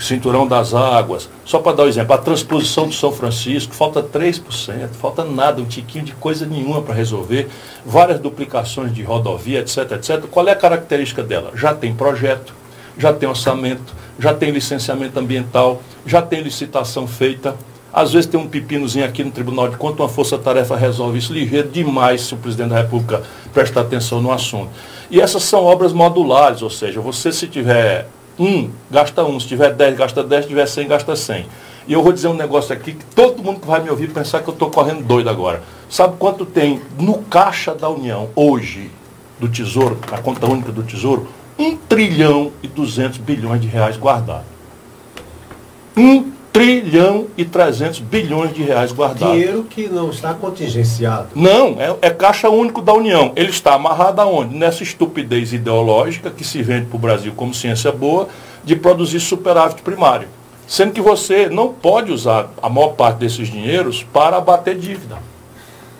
[SPEAKER 2] cinturão das águas, só para dar um exemplo, a transposição do São Francisco, falta 3%, falta nada, um tiquinho de coisa nenhuma para resolver, várias duplicações de rodovia, etc, etc. Qual é a característica dela? Já tem projeto, já tem orçamento, já tem licenciamento ambiental, já tem licitação feita. Às vezes tem um pepinozinho aqui no Tribunal de Contas, uma força-tarefa resolve isso ligeiro demais se o presidente da República prestar atenção no assunto. E essas são obras modulares, ou seja, você se tiver um, gasta um, se tiver dez, gasta dez, se tiver cem, gasta cem. E eu vou dizer um negócio aqui que todo mundo que vai me ouvir pensar que eu estou correndo doido agora. Sabe quanto tem no Caixa da União hoje, do Tesouro, a conta única do Tesouro? 1 trilhão e 200 bilhões de reais guardados. 1 trilhão e 300 bilhões de reais guardados.
[SPEAKER 1] Dinheiro que não está contingenciado.
[SPEAKER 2] Não, é, é caixa único da União. Ele está amarrado aonde? Nessa estupidez ideológica que se vende para o Brasil como ciência boa de produzir superávit primário. Sendo que você não pode usar a maior parte desses dinheiros para abater dívida.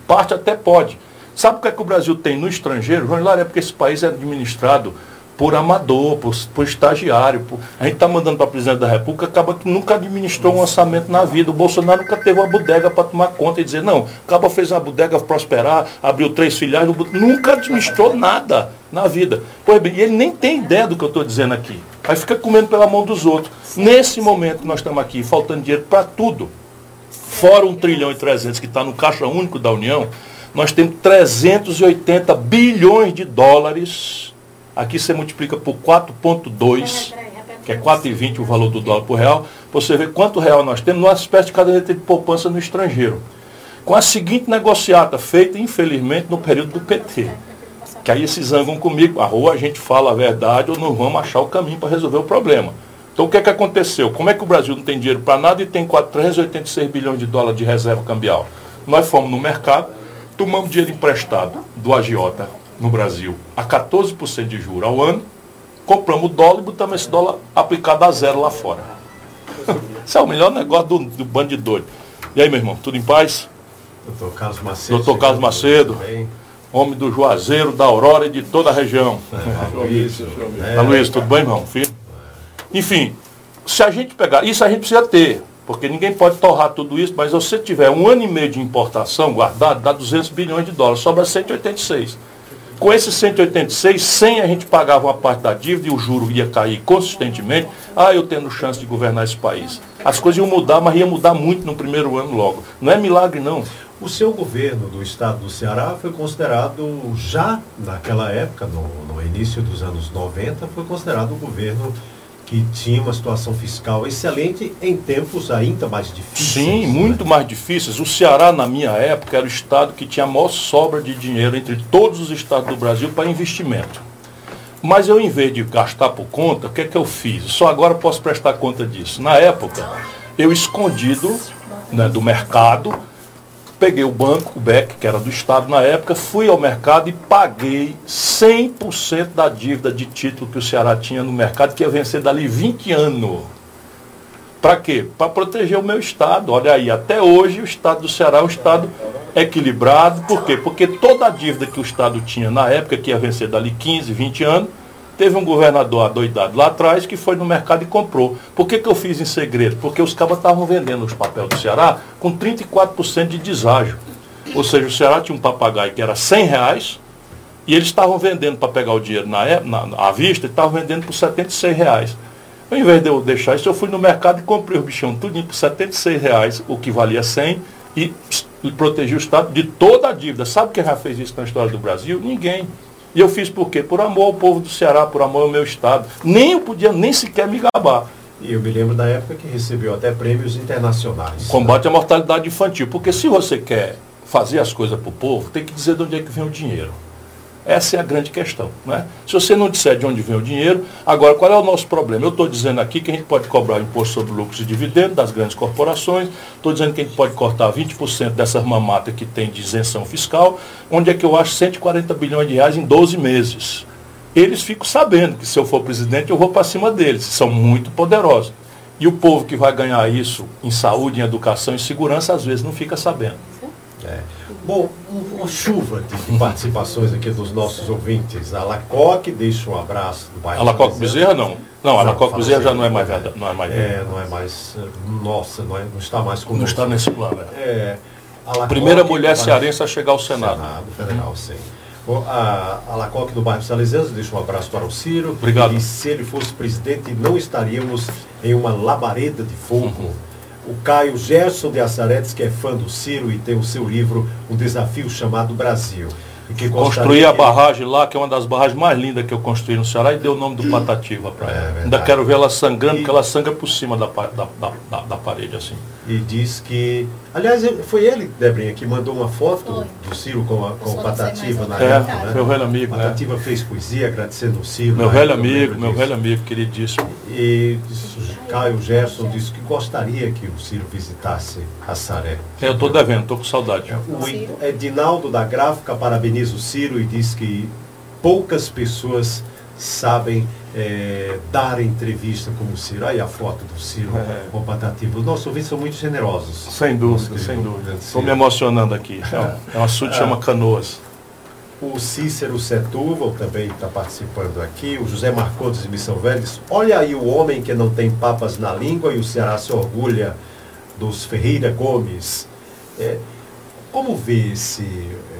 [SPEAKER 2] Parte até pode. Sabe o que, é que o Brasil tem no estrangeiro? João Hilário, é porque esse país é administrado por amador, por, por estagiário. Por... A gente está mandando para a presidente da República, acaba que nunca administrou um orçamento na vida. O Bolsonaro nunca teve uma bodega para tomar conta e dizer, não, acaba fez uma bodega prosperar, abriu três filiais, nunca administrou nada na vida. Pois bem, e ele nem tem ideia do que eu estou dizendo aqui. Aí fica comendo pela mão dos outros. Nesse momento que nós estamos aqui, faltando dinheiro para tudo, fora um trilhão e trezentos que está no caixa único da União, nós temos 380 bilhões de dólares Aqui você multiplica por 4,2, que é 4,20 o valor do dólar por real. Você vê quanto real nós temos numa espécie de caderneta de poupança no estrangeiro. Com a seguinte negociata, feita, infelizmente, no período do PT. Que aí se zangam comigo. A rua a gente fala a verdade ou não vamos achar o caminho para resolver o problema. Então o que é que aconteceu? Como é que o Brasil não tem dinheiro para nada e tem 386 bilhões de dólares de reserva cambial? Nós fomos no mercado, tomamos dinheiro emprestado do agiota no Brasil a 14% de juros ao ano, compramos o dólar e botamos esse dólar aplicado a zero lá fora. Esse é o melhor negócio do, do bando de doido. E aí, meu irmão, tudo em paz?
[SPEAKER 1] Doutor Carlos Macedo.
[SPEAKER 2] Doutor Carlos Macedo. Homem do Juazeiro, da Aurora e de toda a região.
[SPEAKER 1] É, Luiz,
[SPEAKER 2] é. Luiz, tudo bem, irmão? Filho? Enfim, se a gente pegar, isso a gente precisa ter, porque ninguém pode torrar tudo isso, mas se você tiver um ano e meio de importação guardado, dá 200 bilhões de dólares, sobra 186. Com esses 186, 100 a gente pagava uma parte da dívida e o juro ia cair consistentemente. Ah, eu tendo chance de governar esse país. As coisas iam mudar, mas ia mudar muito no primeiro ano logo. Não é milagre, não.
[SPEAKER 1] O seu governo do estado do Ceará foi considerado, já naquela época, no, no início dos anos 90, foi considerado o governo que tinha uma situação fiscal excelente em tempos ainda mais difíceis.
[SPEAKER 2] Sim, né? muito mais difíceis. O Ceará, na minha época, era o estado que tinha a maior sobra de dinheiro entre todos os estados do Brasil para investimento. Mas eu, em vez de gastar por conta, o que é que eu fiz? Só agora posso prestar conta disso. Na época, eu escondido né, do mercado, peguei o banco, o BEC, que era do Estado na época, fui ao mercado e paguei 100% da dívida de título que o Ceará tinha no mercado, que ia vencer dali 20 anos. Para quê? Para proteger o meu Estado. Olha aí, até hoje o Estado do Ceará é um Estado equilibrado. Por quê? Porque toda a dívida que o Estado tinha na época, que ia vencer dali 15, 20 anos, Teve um governador adoidado lá atrás que foi no mercado e comprou. Por que, que eu fiz em segredo? Porque os cabas estavam vendendo os papéis do Ceará com 34% de deságio. Ou seja, o Ceará tinha um papagaio que era 100 reais e eles estavam vendendo para pegar o dinheiro na, na, à vista, estavam vendendo por 76 reais. Ao invés de eu deixar isso, eu fui no mercado e comprei o bichão tudo por 76 reais, o que valia 100, e, e protegi o Estado de toda a dívida. Sabe quem já fez isso na história do Brasil? Ninguém. E eu fiz por quê? Por amor ao povo do Ceará, por amor ao meu estado. Nem eu podia nem sequer me gabar.
[SPEAKER 1] E eu me lembro da época que recebeu até prêmios internacionais.
[SPEAKER 2] Combate à mortalidade infantil. Porque se você quer fazer as coisas para o povo, tem que dizer de onde é que vem o dinheiro. Essa é a grande questão. Né? Se você não disser de onde vem o dinheiro, agora qual é o nosso problema? Eu estou dizendo aqui que a gente pode cobrar imposto sobre lucros e dividendos das grandes corporações, estou dizendo que a gente pode cortar 20% dessas mamatas que tem de isenção fiscal, onde é que eu acho 140 bilhões de reais em 12 meses. Eles ficam sabendo que se eu for presidente eu vou para cima deles, são muito poderosos. E o povo que vai ganhar isso em saúde, em educação e segurança, às vezes não fica sabendo.
[SPEAKER 1] É. Bom, uma chuva de participações aqui dos nossos ouvintes. A Lacoque, deixa um abraço
[SPEAKER 2] do bairro. A Lacoque Bezerra não. Não, a Lacoque Bezerra já não é mais verdade. Não é, mais
[SPEAKER 1] é, não é mais. Nossa, não, é, não está mais conosco.
[SPEAKER 2] Não está nesse plano. É. é a Primeira mulher cearense a chegar ao Senado.
[SPEAKER 1] Senado Federal, uhum. sim. Bom, a, a Lacoque do bairro Salesianos deixa um abraço para o Ciro.
[SPEAKER 2] Obrigado.
[SPEAKER 1] E se ele fosse presidente, não estaríamos em uma labareda de fogo. Uhum o Caio Gerson de Assaretes, que é fã do Ciro e tem o seu livro Um Desafio Chamado Brasil.
[SPEAKER 2] Construí a barragem lá, que é uma das barragens mais lindas que eu construí no Ceará, e deu o nome do Patativa para ela. É Ainda quero ver ela sangrando, e... porque ela sangra por cima da, da, da, da, parede, assim.
[SPEAKER 1] E diz que. Aliás, foi ele, Debrinha, que mandou uma foto foi. do Ciro com, a, com o Patativa na
[SPEAKER 2] é, época. Né? Meu velho amigo.
[SPEAKER 1] Patativa né? fez poesia agradecendo o Ciro.
[SPEAKER 2] Meu velho amigo, meu velho amigo, queridíssimo.
[SPEAKER 1] E Caio Gerson disse que gostaria que o Ciro visitasse a Saré.
[SPEAKER 2] É, eu estou devendo, estou com saudade.
[SPEAKER 1] O Edinaldo da Gráfica parabeniza o Ciro e diz que poucas pessoas sabem é, dar entrevista como o Ciro. Aí a foto do Ciro é. com Patativa. Os nossos ouvintes são muito generosos.
[SPEAKER 2] Sem dúvida, sem dúvida. Estou me emocionando aqui. É, é um assunto que chama Canoas.
[SPEAKER 1] O Cícero Setúbal também está participando aqui. O José Marcondes de Missão Velhos. Olha aí o homem que não tem papas na língua e o Ceará se orgulha dos Ferreira Gomes. É, como vê esse,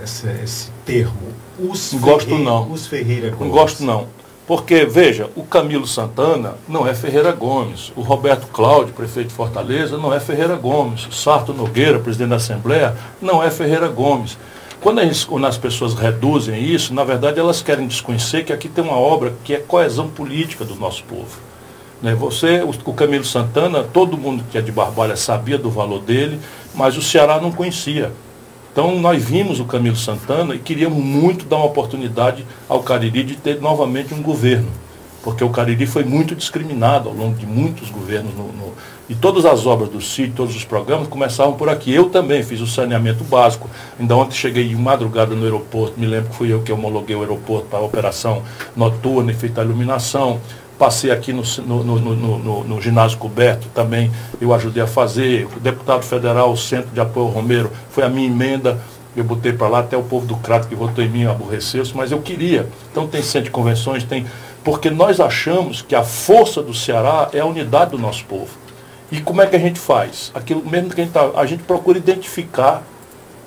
[SPEAKER 1] esse, esse termo?
[SPEAKER 2] Os gosto Ferreira, não.
[SPEAKER 1] Os Ferreira Gomes.
[SPEAKER 2] Não gosto não. Porque, veja, o Camilo Santana não é Ferreira Gomes. O Roberto Cláudio, prefeito de Fortaleza, não é Ferreira Gomes. O Sarto Nogueira, presidente da Assembleia, não é Ferreira Gomes. Quando, gente, quando, as pessoas reduzem isso, na verdade elas querem desconhecer que aqui tem uma obra que é coesão política do nosso povo. Né? Você, o, o Camilo Santana, todo mundo que é de Barbalha sabia do valor dele, mas o Ceará não conhecia. Então nós vimos o Camilo Santana e queríamos muito dar uma oportunidade ao Cariri de ter novamente um governo porque o Cariri foi muito discriminado ao longo de muitos governos. No, no, e todas as obras do CID, todos os programas começavam por aqui. Eu também fiz o saneamento básico. Ainda ontem cheguei de madrugada no aeroporto, me lembro que fui eu que homologuei o aeroporto para a operação noturna e feita a iluminação. Passei aqui no, no, no, ginásio coberto também, eu ajudei a fazer. O deputado federal, o Centro de Apoio Romero, foi a minha emenda eu botei para lá, até o povo do Crato que votou em mim aborreceu-se, mas eu queria. Então tem centro de convenções, tem porque nós achamos que a força do Ceará é a unidade do nosso povo. E como é que a gente faz? Aquilo mesmo que a gente, tá, a gente procura identificar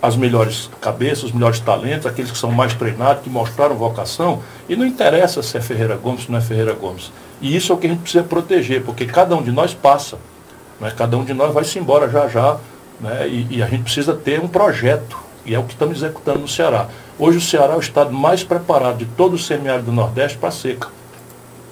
[SPEAKER 2] as melhores cabeças, os melhores talentos, aqueles que são mais treinados, que mostraram vocação, e não interessa se é Ferreira Gomes ou não é Ferreira Gomes. E isso é o que a gente precisa proteger, porque cada um de nós passa. Né? Cada um de nós vai se embora já já. Né? E, e a gente precisa ter um projeto. E é o que estamos executando no Ceará. Hoje o Ceará é o estado mais preparado de todo o semiárido do Nordeste para a seca.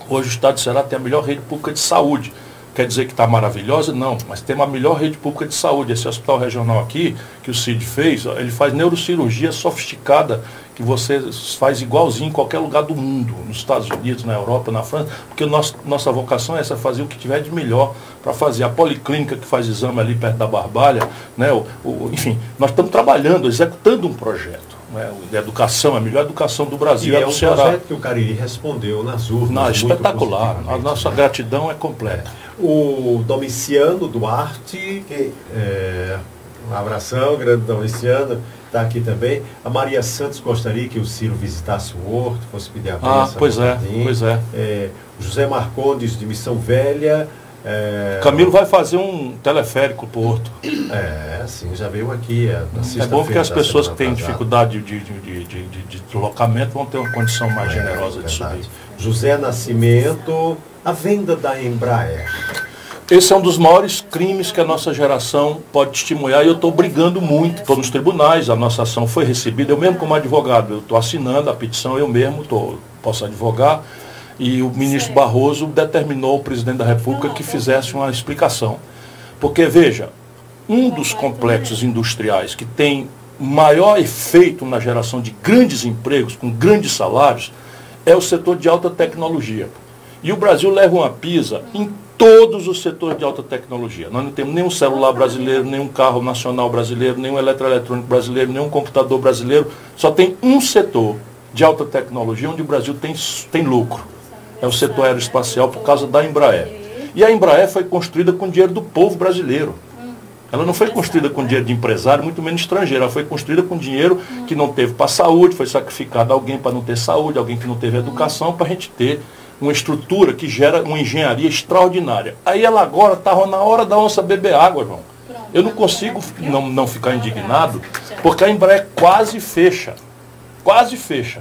[SPEAKER 2] Hoje o estado do Ceará tem a melhor rede pública de saúde. Quer dizer que está maravilhosa? Não, mas tem uma melhor rede pública de saúde. Esse hospital regional aqui, que o CID fez, ele faz neurocirurgia sofisticada, que você faz igualzinho em qualquer lugar do mundo, nos Estados Unidos, na Europa, na França, porque nosso, nossa vocação é essa, fazer o que tiver de melhor para fazer. A policlínica que faz exame ali perto da Barbalha, né, o, o, enfim, nós estamos trabalhando, executando um projeto né, de educação, a melhor educação do Brasil
[SPEAKER 1] e é, é um Ceará. projeto que o Cariri respondeu nas urnas.
[SPEAKER 2] Não, espetacular. A nossa né? gratidão é completa.
[SPEAKER 1] O Domiciano Duarte, que, é, um abração, grande Domiciano, está aqui também. A Maria Santos gostaria que o Ciro visitasse o Horto, fosse pedir a
[SPEAKER 2] benção. Ah, pois é, pois é.
[SPEAKER 1] é. José Marcondes, de Missão Velha,
[SPEAKER 2] é, Camilo vai fazer um teleférico para o Horto.
[SPEAKER 1] É, sim, já veio aqui. É,
[SPEAKER 2] é bom que as pessoas que têm dificuldade de, de, de, de, de deslocamento vão ter uma condição mais é, generosa de subir.
[SPEAKER 1] José Nascimento, a venda da Embraer.
[SPEAKER 2] Esse é um dos maiores crimes que a nossa geração pode testemunhar e eu estou brigando muito. Estou nos tribunais, a nossa ação foi recebida, eu mesmo como advogado, eu estou assinando a petição, eu mesmo tô, posso advogar e o ministro Barroso determinou ao presidente da República que fizesse uma explicação. Porque, veja, um dos complexos industriais que tem maior efeito na geração de grandes empregos, com grandes salários, é o setor de alta tecnologia. E o Brasil leva uma pisa em todos os setores de alta tecnologia. Nós não temos nenhum celular brasileiro, nenhum carro nacional brasileiro, nenhum eletroeletrônico brasileiro, nenhum computador brasileiro. Só tem um setor de alta tecnologia onde o Brasil tem, tem lucro é o setor aeroespacial por causa da Embraer. E a Embraer foi construída com dinheiro do povo brasileiro. Ela não foi construída com dinheiro de empresário, muito menos estrangeiro. Ela foi construída com dinheiro que não teve para saúde, foi sacrificado alguém para não ter saúde, alguém que não teve educação, para a gente ter uma estrutura que gera uma engenharia extraordinária. Aí ela agora estava na hora da onça beber água, João. Eu não consigo não, não ficar indignado, porque a Embraer quase fecha. Quase fecha.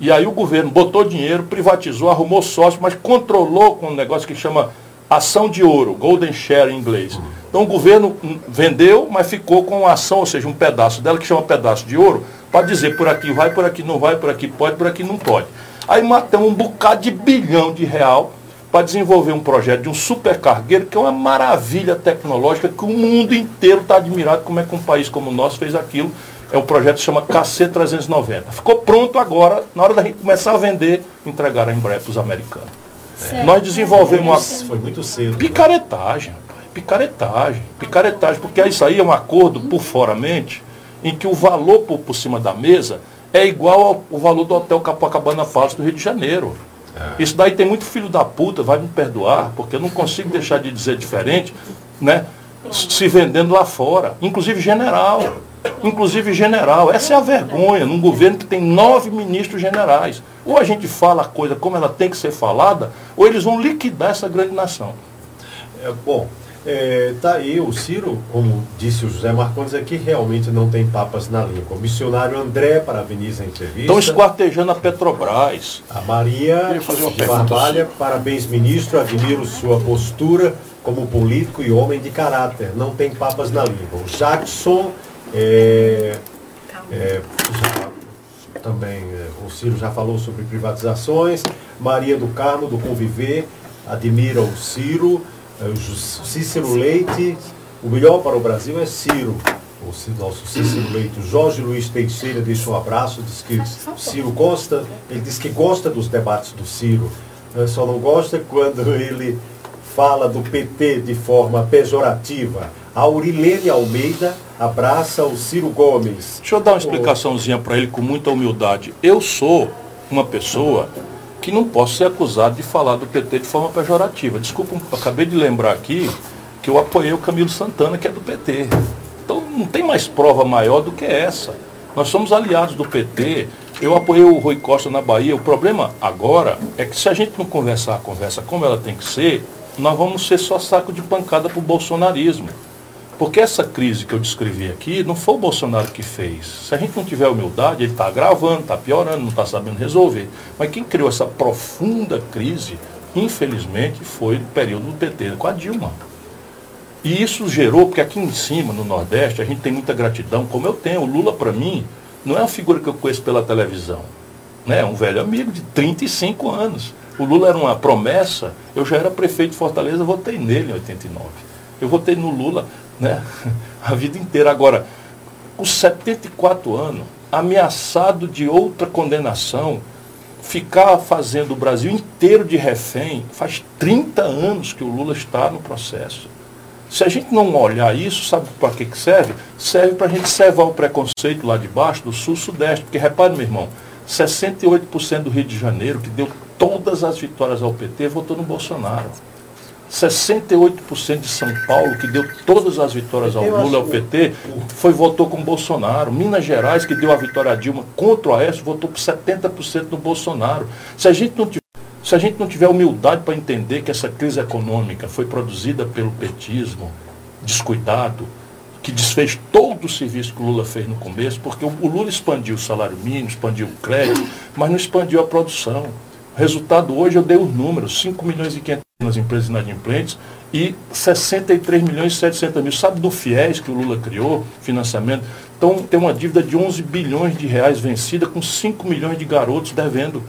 [SPEAKER 2] E aí o governo botou dinheiro, privatizou, arrumou sócio, mas controlou com um negócio que chama ação de ouro, golden share em inglês. Então o governo vendeu, mas ficou com a ação, ou seja, um pedaço dela que chama pedaço de ouro, para dizer por aqui vai, por aqui não vai, por aqui pode, por aqui não pode. Aí matamos um bocado de bilhão de real para desenvolver um projeto de um supercargueiro, que é uma maravilha tecnológica, que o mundo inteiro está admirado como é que um país como o nosso fez aquilo é o projeto que chama KC390. Ficou pronto agora, na hora da gente começar a vender, entregar a Embraer para os americanos. Certo. Nós desenvolvemos uma.
[SPEAKER 1] Foi muito cedo. Né?
[SPEAKER 2] Picaretagem, rapaz. Picaretagem. Picaretagem, porque isso aí é um acordo por fora mente, em que o valor por, por cima da mesa é igual ao, valor do Hotel Copacabana Palace do Rio de Janeiro. É. Isso daí tem muito filho da puta, vai me perdoar, porque eu não consigo deixar de dizer diferente, né? Se vendendo lá fora, inclusive general inclusive general. Essa é a vergonha num governo que tem nove ministros generais. Ou a gente fala a coisa como ela tem que ser falada, ou eles vão liquidar essa grande nação.
[SPEAKER 1] É, bom, está é, aí o Ciro, como disse o José Marcondes, aqui realmente não tem papas na língua. O missionário André parabeniza a entrevista.
[SPEAKER 2] Estão esquartejando a Petrobras.
[SPEAKER 1] A Maria Barbalha, parabéns ministro, admiro sua postura como político e homem de caráter. Não tem papas na língua. O Jackson é, é, já, também é, o Ciro já falou sobre privatizações. Maria do Carmo, do Conviver, admira o Ciro. É, o Cícero Leite, o melhor para o Brasil é Ciro. O nosso Cícero Leite. Jorge Luiz Teixeira deixa um abraço, diz que Ciro gosta, ele diz que gosta dos debates do Ciro. Só não gosta quando ele fala do PT de forma pejorativa. A Aurilene Almeida abraça o Ciro Gomes.
[SPEAKER 2] Deixa eu dar uma explicaçãozinha para ele com muita humildade. Eu sou uma pessoa que não posso ser acusado de falar do PT de forma pejorativa. Desculpa, acabei de lembrar aqui que eu apoiei o Camilo Santana, que é do PT. Então não tem mais prova maior do que essa. Nós somos aliados do PT. Eu apoiei o Rui Costa na Bahia. O problema agora é que se a gente não conversar a conversa como ela tem que ser, nós vamos ser só saco de pancada para o bolsonarismo. Porque essa crise que eu descrevi aqui não foi o Bolsonaro que fez. Se a gente não tiver humildade, ele está agravando, está piorando, não está sabendo resolver. Mas quem criou essa profunda crise, infelizmente, foi o período do PT com a Dilma. E isso gerou, porque aqui em cima, no Nordeste, a gente tem muita gratidão, como eu tenho. O Lula, para mim, não é uma figura que eu conheço pela televisão. Né? É um velho amigo de 35 anos. O Lula era uma promessa. Eu já era prefeito de Fortaleza, votei nele em 89. Eu votei no Lula né? a vida inteira. Agora, com 74 anos, ameaçado de outra condenação, ficar fazendo o Brasil inteiro de refém, faz 30 anos que o Lula está no processo. Se a gente não olhar isso, sabe para que, que serve? Serve para a gente servar o preconceito lá de baixo, do sul-sudeste. Porque repare, meu irmão, 68% do Rio de Janeiro, que deu todas as vitórias ao PT, votou no Bolsonaro. 68% de São Paulo, que deu todas as vitórias ao Lula e ao PT, foi, votou com Bolsonaro. Minas Gerais, que deu a vitória a Dilma contra o Aécio, votou por 70% no Bolsonaro. Se a gente não tiver se a gente não tiver humildade para entender que essa crise econômica foi produzida pelo petismo, descuidado, que desfez todo o serviço que o Lula fez no começo, porque o Lula expandiu o salário mínimo, expandiu o crédito, mas não expandiu a produção. O resultado hoje eu dei os números, 5 milhões e 500 nas empresas inadimplentes e 63 milhões e 700 mil. Sabe do FIES que o Lula criou, financiamento? Então tem uma dívida de 11 bilhões de reais vencida com 5 milhões de garotos devendo.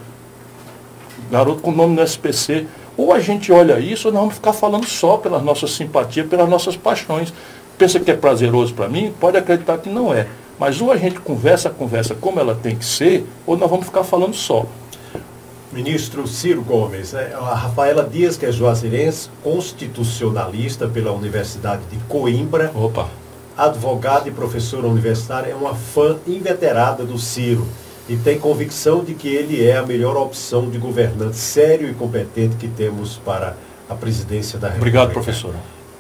[SPEAKER 2] Garoto com nome no SPC. Ou a gente olha isso, ou nós vamos ficar falando só pelas nossas simpatias, pelas nossas paixões. Pensa que é prazeroso para mim? Pode acreditar que não é. Mas ou a gente conversa conversa como ela tem que ser, ou nós vamos ficar falando só.
[SPEAKER 1] Ministro Ciro Gomes, né? a Rafaela Dias, que é juazirense, constitucionalista pela Universidade de Coimbra,
[SPEAKER 2] Opa.
[SPEAKER 1] advogada e professora universitária, é uma fã inveterada do Ciro e tem convicção de que ele é a melhor opção de governante sério e competente que temos para a presidência da
[SPEAKER 2] República. Obrigado, professora.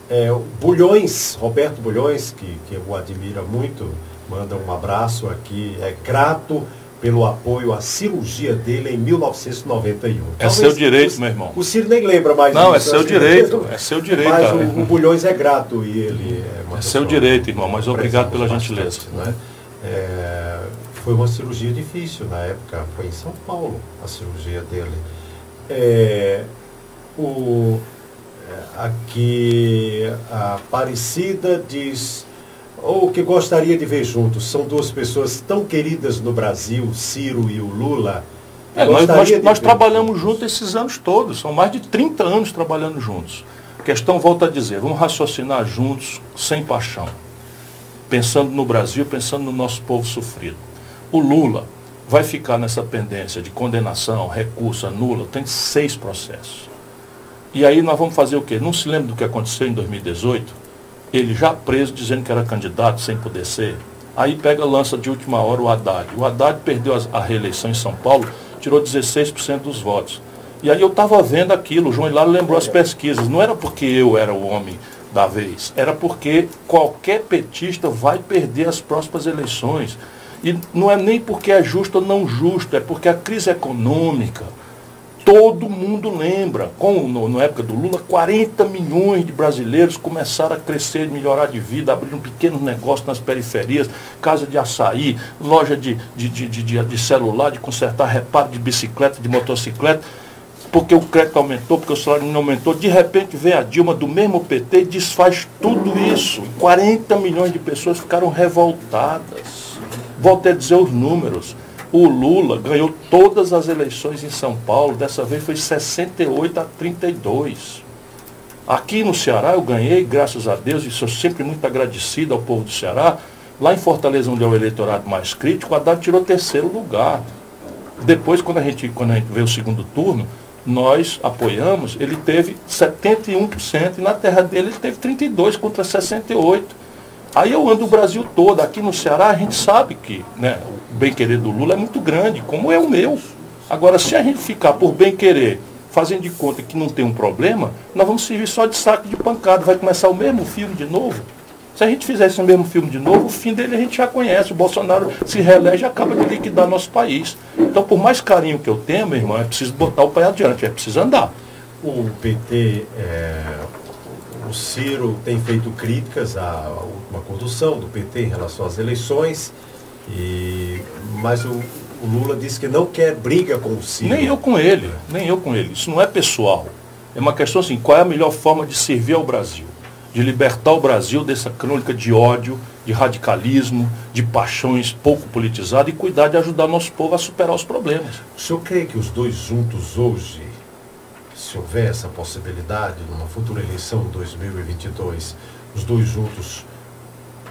[SPEAKER 1] É, Bulhões, Roberto Bulhões, que, que eu admiro muito, manda um abraço aqui, é grato pelo apoio à cirurgia dele em 1991.
[SPEAKER 2] É seu direito, o, meu irmão.
[SPEAKER 1] O Ciro nem lembra mais
[SPEAKER 2] Não, é seu direito, é seu direito.
[SPEAKER 1] Mas o, o, Bulhões é grato e ele
[SPEAKER 2] é, é seu direito, irmão, mas obrigado pela gentileza.
[SPEAKER 1] Né? É, foi uma cirurgia difícil na época, foi em São Paulo a cirurgia dele. É, o, é, aqui a Aparecida diz ou que gostaria de ver juntos. São duas pessoas tão queridas no Brasil, Ciro e o Lula.
[SPEAKER 2] É, nós, nós, nós trabalhamos juntos esses anos todos, são mais de 30 anos trabalhando juntos. A questão, volta a dizer, vamos raciocinar juntos, sem paixão. Pensando no Brasil, pensando no nosso povo sofrido. O Lula vai ficar nessa pendência de condenação, recurso, anula, tem seis processos. E aí nós vamos fazer o quê? Não se lembra do que aconteceu em 2018? Ele já preso dizendo que era candidato sem poder ser. Aí pega lança de última hora o Haddad. O Haddad perdeu a reeleição em São Paulo, tirou 16% dos votos. E aí eu estava vendo aquilo, o João Hilário lembrou as pesquisas. Não era porque eu era o homem da vez, era porque qualquer petista vai perder as próximas eleições. E não é nem porque é justo ou não justo, é porque a crise econômica, Todo mundo lembra, como no, na época do Lula, 40 milhões de brasileiros começaram a crescer, melhorar de vida, abriram pequenos negócios nas periferias, casa de açaí, loja de, de, de, de, de celular, de consertar reparo de bicicleta, de motocicleta, porque o crédito aumentou, porque o salário não aumentou. De repente vem a Dilma do mesmo PT e desfaz tudo isso. 40 milhões de pessoas ficaram revoltadas. Volto a dizer os números. O Lula ganhou todas as eleições em São Paulo, dessa vez foi 68 a 32. Aqui no Ceará eu ganhei, graças a Deus, e sou sempre muito agradecido ao povo do Ceará. Lá em Fortaleza, onde é o eleitorado mais crítico, o Haddad tirou terceiro lugar. Depois, quando a gente, quando a gente veio o segundo turno, nós apoiamos, ele teve 71%, e na terra dele ele teve 32% contra 68%. Aí eu ando o Brasil todo, aqui no Ceará a gente sabe que né, bem-querer do Lula é muito grande, como é o meu. Agora, se a gente ficar por bem-querer, fazendo de conta que não tem um problema, nós vamos servir só de saco de pancada. Vai começar o mesmo filme de novo. Se a gente fizesse o mesmo filme de novo, o fim dele a gente já conhece. O Bolsonaro se reelege e acaba de liquidar nosso país. Então, por mais carinho que eu tenha, meu irmão, é preciso botar o pé adiante, é preciso andar.
[SPEAKER 1] O PT, é, o Ciro tem feito críticas à última condução do PT em relação às eleições, e, mas o, o Lula disse que não quer briga com o Ciro.
[SPEAKER 2] Nem eu com ele, nem eu com ele. Isso não é pessoal. É uma questão assim, qual é a melhor forma de servir ao Brasil? De libertar o Brasil dessa crônica de ódio, de radicalismo, de paixões pouco politizadas e cuidar de ajudar nosso povo a superar os problemas.
[SPEAKER 1] O senhor crê que os dois juntos hoje, se houver essa possibilidade numa futura eleição em 2022, os dois juntos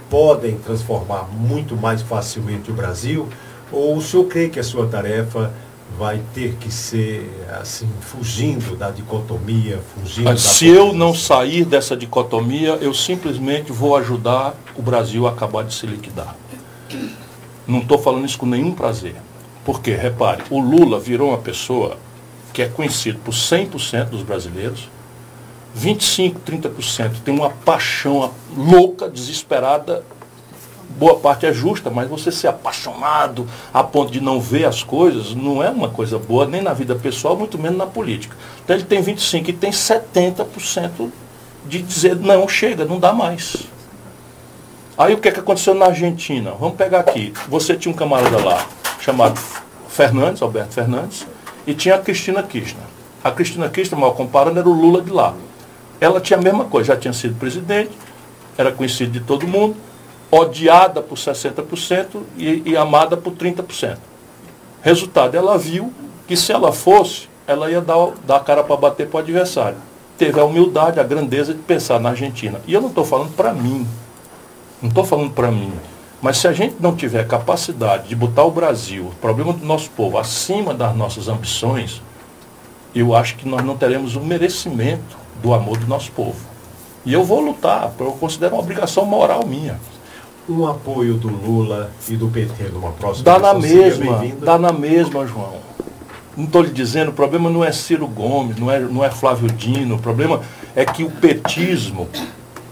[SPEAKER 1] podem transformar muito mais facilmente o Brasil? Ou o senhor crê que a sua tarefa vai ter que ser assim, fugindo da dicotomia, fugindo
[SPEAKER 2] Mas
[SPEAKER 1] da
[SPEAKER 2] Se eu não sair dessa dicotomia, eu simplesmente vou ajudar o Brasil a acabar de se liquidar. Não estou falando isso com nenhum prazer. Porque, repare, o Lula virou uma pessoa que é conhecido por 100% dos brasileiros, 25, 30% tem uma paixão louca, desesperada boa parte é justa, mas você ser apaixonado a ponto de não ver as coisas não é uma coisa boa, nem na vida pessoal, muito menos na política. Então ele tem 25% e tem 70% de dizer, não, chega, não dá mais. Aí o que, é que aconteceu na Argentina? Vamos pegar aqui. Você tinha um camarada lá, chamado Fernandes, Alberto Fernandes, e tinha a Cristina Kirchner. A Cristina Kirchner, mal comparando, era o Lula de lá. Ela tinha a mesma coisa, já tinha sido presidente, era conhecido de todo mundo, odiada por 60% e, e amada por 30%. Resultado, ela viu que se ela fosse, ela ia dar, dar a cara para bater para o adversário. Teve a humildade, a grandeza de pensar na Argentina. E eu não estou falando para mim. Não estou falando para mim. Mas se a gente não tiver capacidade de botar o Brasil, o problema do nosso povo, acima das nossas ambições, eu acho que nós não teremos o merecimento do amor do nosso povo. E eu vou lutar, eu considero uma obrigação moral minha
[SPEAKER 1] um apoio do Lula e do PT numa próxima
[SPEAKER 2] Dá na mesma, dá na mesma, João. Não estou lhe dizendo, o problema não é Ciro Gomes, não é, não é Flávio Dino, o problema é que o petismo,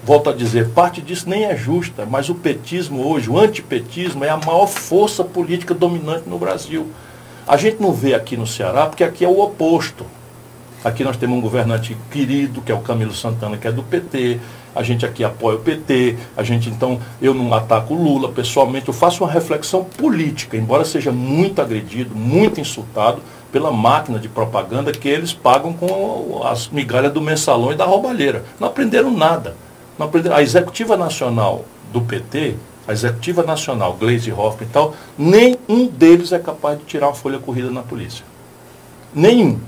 [SPEAKER 2] volto a dizer, parte disso nem é justa, mas o petismo hoje, o antipetismo, é a maior força política dominante no Brasil. A gente não vê aqui no Ceará, porque aqui é o oposto. Aqui nós temos um governante querido, que é o Camilo Santana, que é do PT a gente aqui apoia o PT, a gente então, eu não ataco o Lula pessoalmente, eu faço uma reflexão política, embora seja muito agredido, muito insultado pela máquina de propaganda que eles pagam com as migalhas do mensalão e da roubalheira. Não aprenderam nada. Não aprenderam. A executiva nacional do PT, a executiva nacional, Gleisi Hoffmann e tal, nenhum deles é capaz de tirar uma folha corrida na polícia. Nenhum.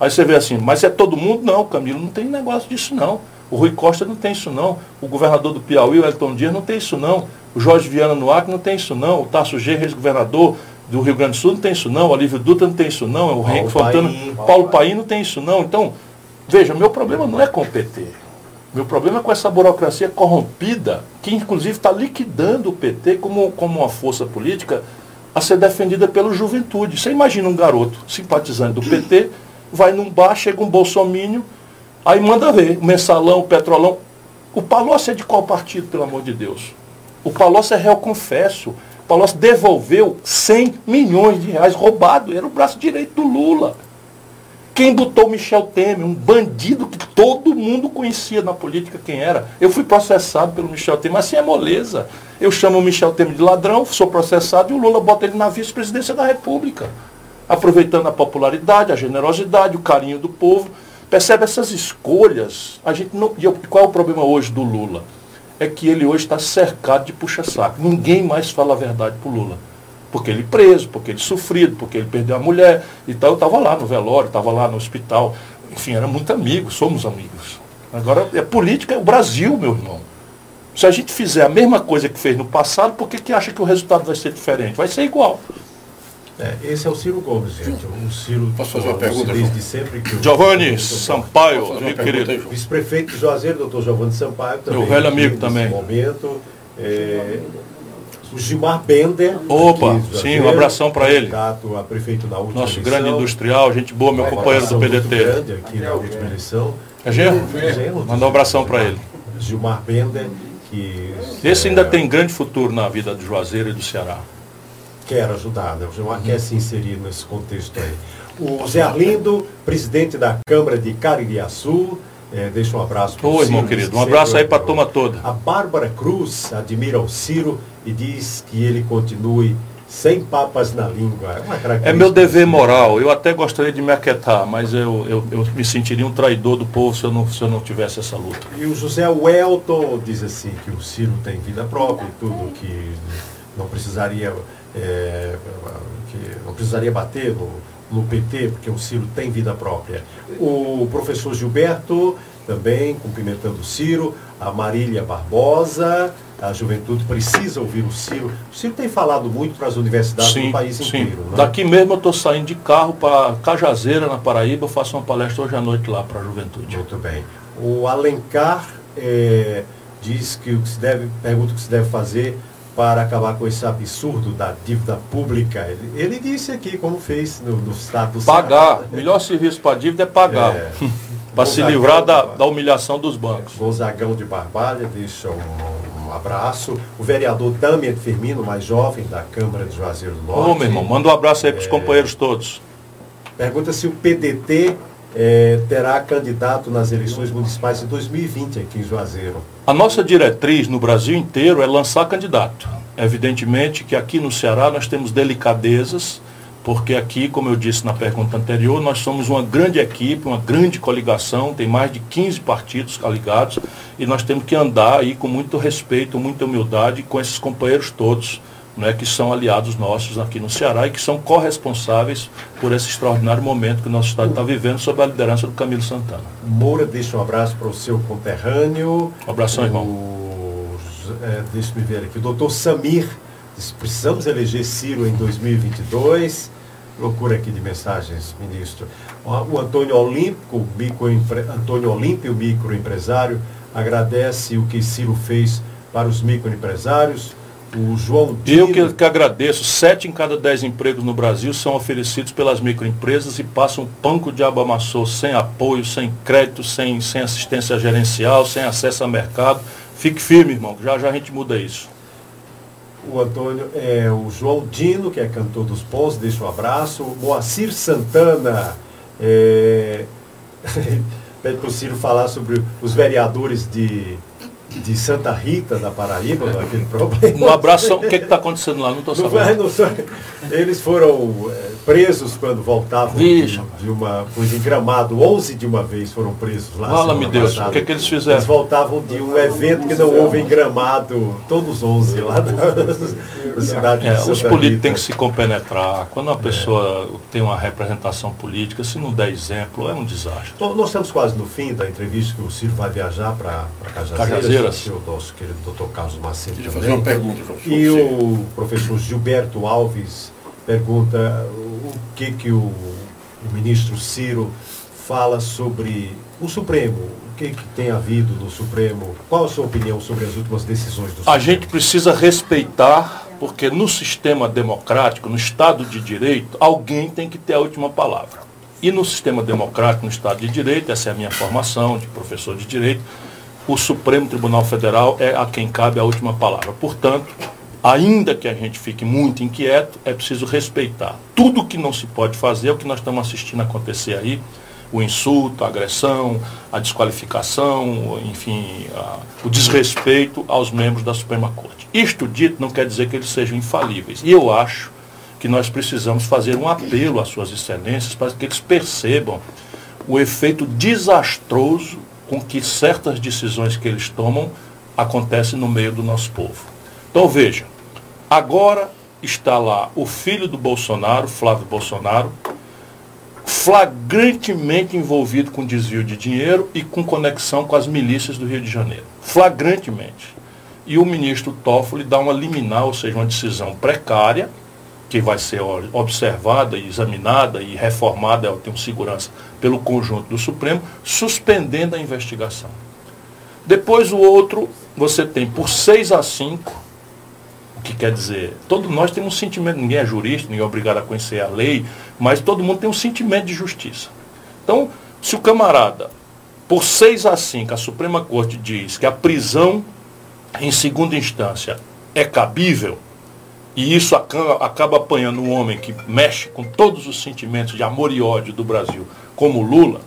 [SPEAKER 2] Aí você vê assim, mas é todo mundo? Não, Camilo, não tem negócio disso não. O Rui Costa não tem isso não. O governador do Piauí, o Elton Dias, não tem isso não. O Jorge Viana no Acre não tem isso não. O Tasso G, ex-governador do Rio Grande do Sul, não tem isso não. O Olívio Dutra não tem isso não. O Henrique Fontana, Paim, Paulo Paim não tem isso não. Então, veja, meu problema não é com o PT. Meu problema é com essa burocracia corrompida, que inclusive está liquidando o PT como, como uma força política a ser defendida pela juventude. Você imagina um garoto simpatizante do PT, vai num bar, chega um bolsomínio, Aí manda ver, mensalão, petrolão. O Palocci é de qual partido, pelo amor de Deus? O Palocci é réu confesso. O Palocci devolveu 100 milhões de reais roubado. Era o braço direito do Lula. Quem botou Michel Temer, um bandido que todo mundo conhecia na política quem era. Eu fui processado pelo Michel Temer, mas assim é moleza. Eu chamo o Michel Temer de ladrão, sou processado e o Lula bota ele na vice-presidência da República. Aproveitando a popularidade, a generosidade, o carinho do povo. Percebe essas escolhas? A gente não. Qual é o problema hoje do Lula? É que ele hoje está cercado de puxa-saco. Ninguém mais fala a verdade para o Lula. Porque ele preso, porque ele sofrido, porque ele perdeu a mulher e tal. Eu estava lá no velório, estava lá no hospital. Enfim, era muito amigo, somos amigos. Agora, é política, é o Brasil, meu irmão. Se a gente fizer a mesma coisa que fez no passado, por que, que acha que o resultado vai ser diferente? Vai ser igual.
[SPEAKER 1] É, esse é o Ciro Gomes, gente. O Ciro
[SPEAKER 2] Posso fazer uma pergunta,
[SPEAKER 1] desde sempre que
[SPEAKER 2] Giovanni Sampaio, amigo querido.
[SPEAKER 1] Vice-prefeito de Juazeiro, doutor Giovanni Sampaio, também.
[SPEAKER 2] Meu velho amigo também.
[SPEAKER 1] momento. É, o Gilmar Bender.
[SPEAKER 2] Opa, sim, um abração para ele.
[SPEAKER 1] A prefeito na última
[SPEAKER 2] Nosso eleição. grande industrial, gente boa, meu companheiro do PDT.
[SPEAKER 1] grande aqui na última eleição.
[SPEAKER 2] É Genro? Manda um abração para ele.
[SPEAKER 1] Gilmar Bender, que.
[SPEAKER 2] Esse ainda tem grande futuro na vida do Juazeiro e do Ceará
[SPEAKER 1] quer ajudar, né? o Gilmar uhum. quer se inserir nesse contexto aí. O Zé Arlindo, presidente da Câmara de Caririaçu, É, deixa um abraço
[SPEAKER 2] para Oi, irmão querido. Um abraço aí para a turma toda.
[SPEAKER 1] A Bárbara Cruz admira o Ciro e diz que ele continue sem papas na língua.
[SPEAKER 2] É, é meu dever moral. Eu até gostaria de me aquietar, mas eu, eu, eu, me sentiria um traidor do povo se eu, não, se eu não tivesse essa luta.
[SPEAKER 1] E o José Welton diz assim que o Ciro tem vida própria e tudo, que não precisaria, é, que não precisaria bater no, no PT, porque o Ciro tem vida própria. O professor Gilberto também cumprimentando o Ciro, a Marília Barbosa, a juventude precisa ouvir o Ciro. O Ciro tem falado muito para as universidades sim, do país inteiro.
[SPEAKER 2] Né? Daqui mesmo eu estou saindo de carro para Cajazeira, na Paraíba, eu faço uma palestra hoje à noite lá para a juventude.
[SPEAKER 1] Muito bem. O Alencar é, diz que o que se deve, pergunta o que se deve fazer para acabar com esse absurdo da dívida pública. Ele, ele disse aqui como fez no, no estado do
[SPEAKER 2] Pagar. Ceará. Melhor serviço para dívida é pagar. É, para se livrar da, da humilhação dos bancos.
[SPEAKER 1] Gonzagão de Barbalha deixa um, um abraço. O vereador Damian Firmino, mais jovem, da Câmara de Juazeiro do Norte.
[SPEAKER 2] Ô, meu irmão, manda um abraço aí para os é, companheiros todos.
[SPEAKER 1] Pergunta se o PDT é, terá candidato nas eleições municipais de 2020 aqui em Juazeiro.
[SPEAKER 2] A nossa diretriz no Brasil inteiro é lançar candidato. Evidentemente que aqui no Ceará nós temos delicadezas porque aqui, como eu disse na pergunta anterior, nós somos uma grande equipe, uma grande coligação, tem mais de 15 partidos ligados, e nós temos que andar aí com muito respeito, muita humildade com esses companheiros todos, né, que são aliados nossos aqui no Ceará e que são corresponsáveis por esse extraordinário momento que o nosso Estado está vivendo sob a liderança do Camilo Santana.
[SPEAKER 1] Moura, deixa um abraço para o seu conterrâneo.
[SPEAKER 2] Um abração, irmão.
[SPEAKER 1] É, deixa eu ver aqui, o doutor Samir precisamos eleger Ciro em 2022. Procura aqui de mensagens, ministro. O Antônio Olímpico, microempre... Antônio Olímpio, microempresário, agradece o que Ciro fez para os microempresários. O João
[SPEAKER 2] Dino... Eu que, que agradeço. Sete em cada dez empregos no Brasil são oferecidos pelas microempresas e passam panco de amassou sem apoio, sem crédito, sem, sem assistência gerencial, sem acesso a mercado. Fique firme, irmão, já já a gente muda isso
[SPEAKER 1] o Antônio, é, o João Dino, que é cantor dos Pons, deixa um abraço. O Moacir Santana, é, pede para o Ciro falar sobre os vereadores de de Santa Rita, da Paraíba, aquele problema.
[SPEAKER 2] Um abraço. O que está acontecendo lá? Não estou sabendo. Não,
[SPEAKER 1] não, eles foram é, presos quando voltavam de, de, uma coisa em Gramado. 11 de uma vez foram presos lá.
[SPEAKER 2] Fala, me Deus. O que, é que eles fizeram?
[SPEAKER 1] Eles voltavam de um evento que não houve em Gramado. Todos 11 lá da, cidade
[SPEAKER 2] é, Os políticos têm que se compenetrar. Quando uma pessoa é. tem uma representação política, se não der exemplo, é um desastre.
[SPEAKER 1] Bom, nós estamos quase no fim da entrevista que o Ciro vai viajar para Cajazeiras o nosso querido doutor Carlos Macedo
[SPEAKER 4] Queria fazer uma pergunta para o
[SPEAKER 1] E o professor Gilberto Alves pergunta o que, que o, o ministro Ciro fala sobre o Supremo, o que, que, tem havido no Supremo? Qual a sua opinião sobre as últimas decisões do Supremo?
[SPEAKER 2] A gente precisa respeitar, porque no sistema democrático, no Estado de Direito, alguém tem que ter a última palavra. E no sistema democrático, no Estado de Direito, essa é a minha formação de professor de Direito, o Supremo Tribunal Federal é a quem cabe a última palavra. Portanto, ainda que a gente fique muito inquieto, é preciso respeitar. Tudo que não se pode fazer é o que nós estamos assistindo acontecer aí, o insulto, a agressão, a desqualificação, enfim, a, o desrespeito aos membros da Suprema Corte. Isto dito não quer dizer que eles sejam infalíveis. E eu acho que nós precisamos fazer um apelo às suas excelências para que eles percebam o efeito desastroso com que certas decisões que eles tomam acontecem no meio do nosso povo. Então veja, agora está lá o filho do Bolsonaro, Flávio Bolsonaro, flagrantemente envolvido com desvio de dinheiro e com conexão com as milícias do Rio de Janeiro. Flagrantemente. E o ministro Toffoli dá uma liminar, ou seja, uma decisão precária, que vai ser observada e examinada e reformada, eu tenho segurança, pelo conjunto do Supremo, suspendendo a investigação. Depois o outro, você tem por 6 a 5, o que quer dizer, todos nós temos um sentimento, ninguém é jurista, ninguém é obrigado a conhecer a lei, mas todo mundo tem um sentimento de justiça. Então, se o camarada, por 6 a 5, a Suprema Corte diz que a prisão em segunda instância é cabível, e isso acaba, acaba apanhando um homem que mexe com todos os sentimentos de amor e ódio do Brasil, como Lula.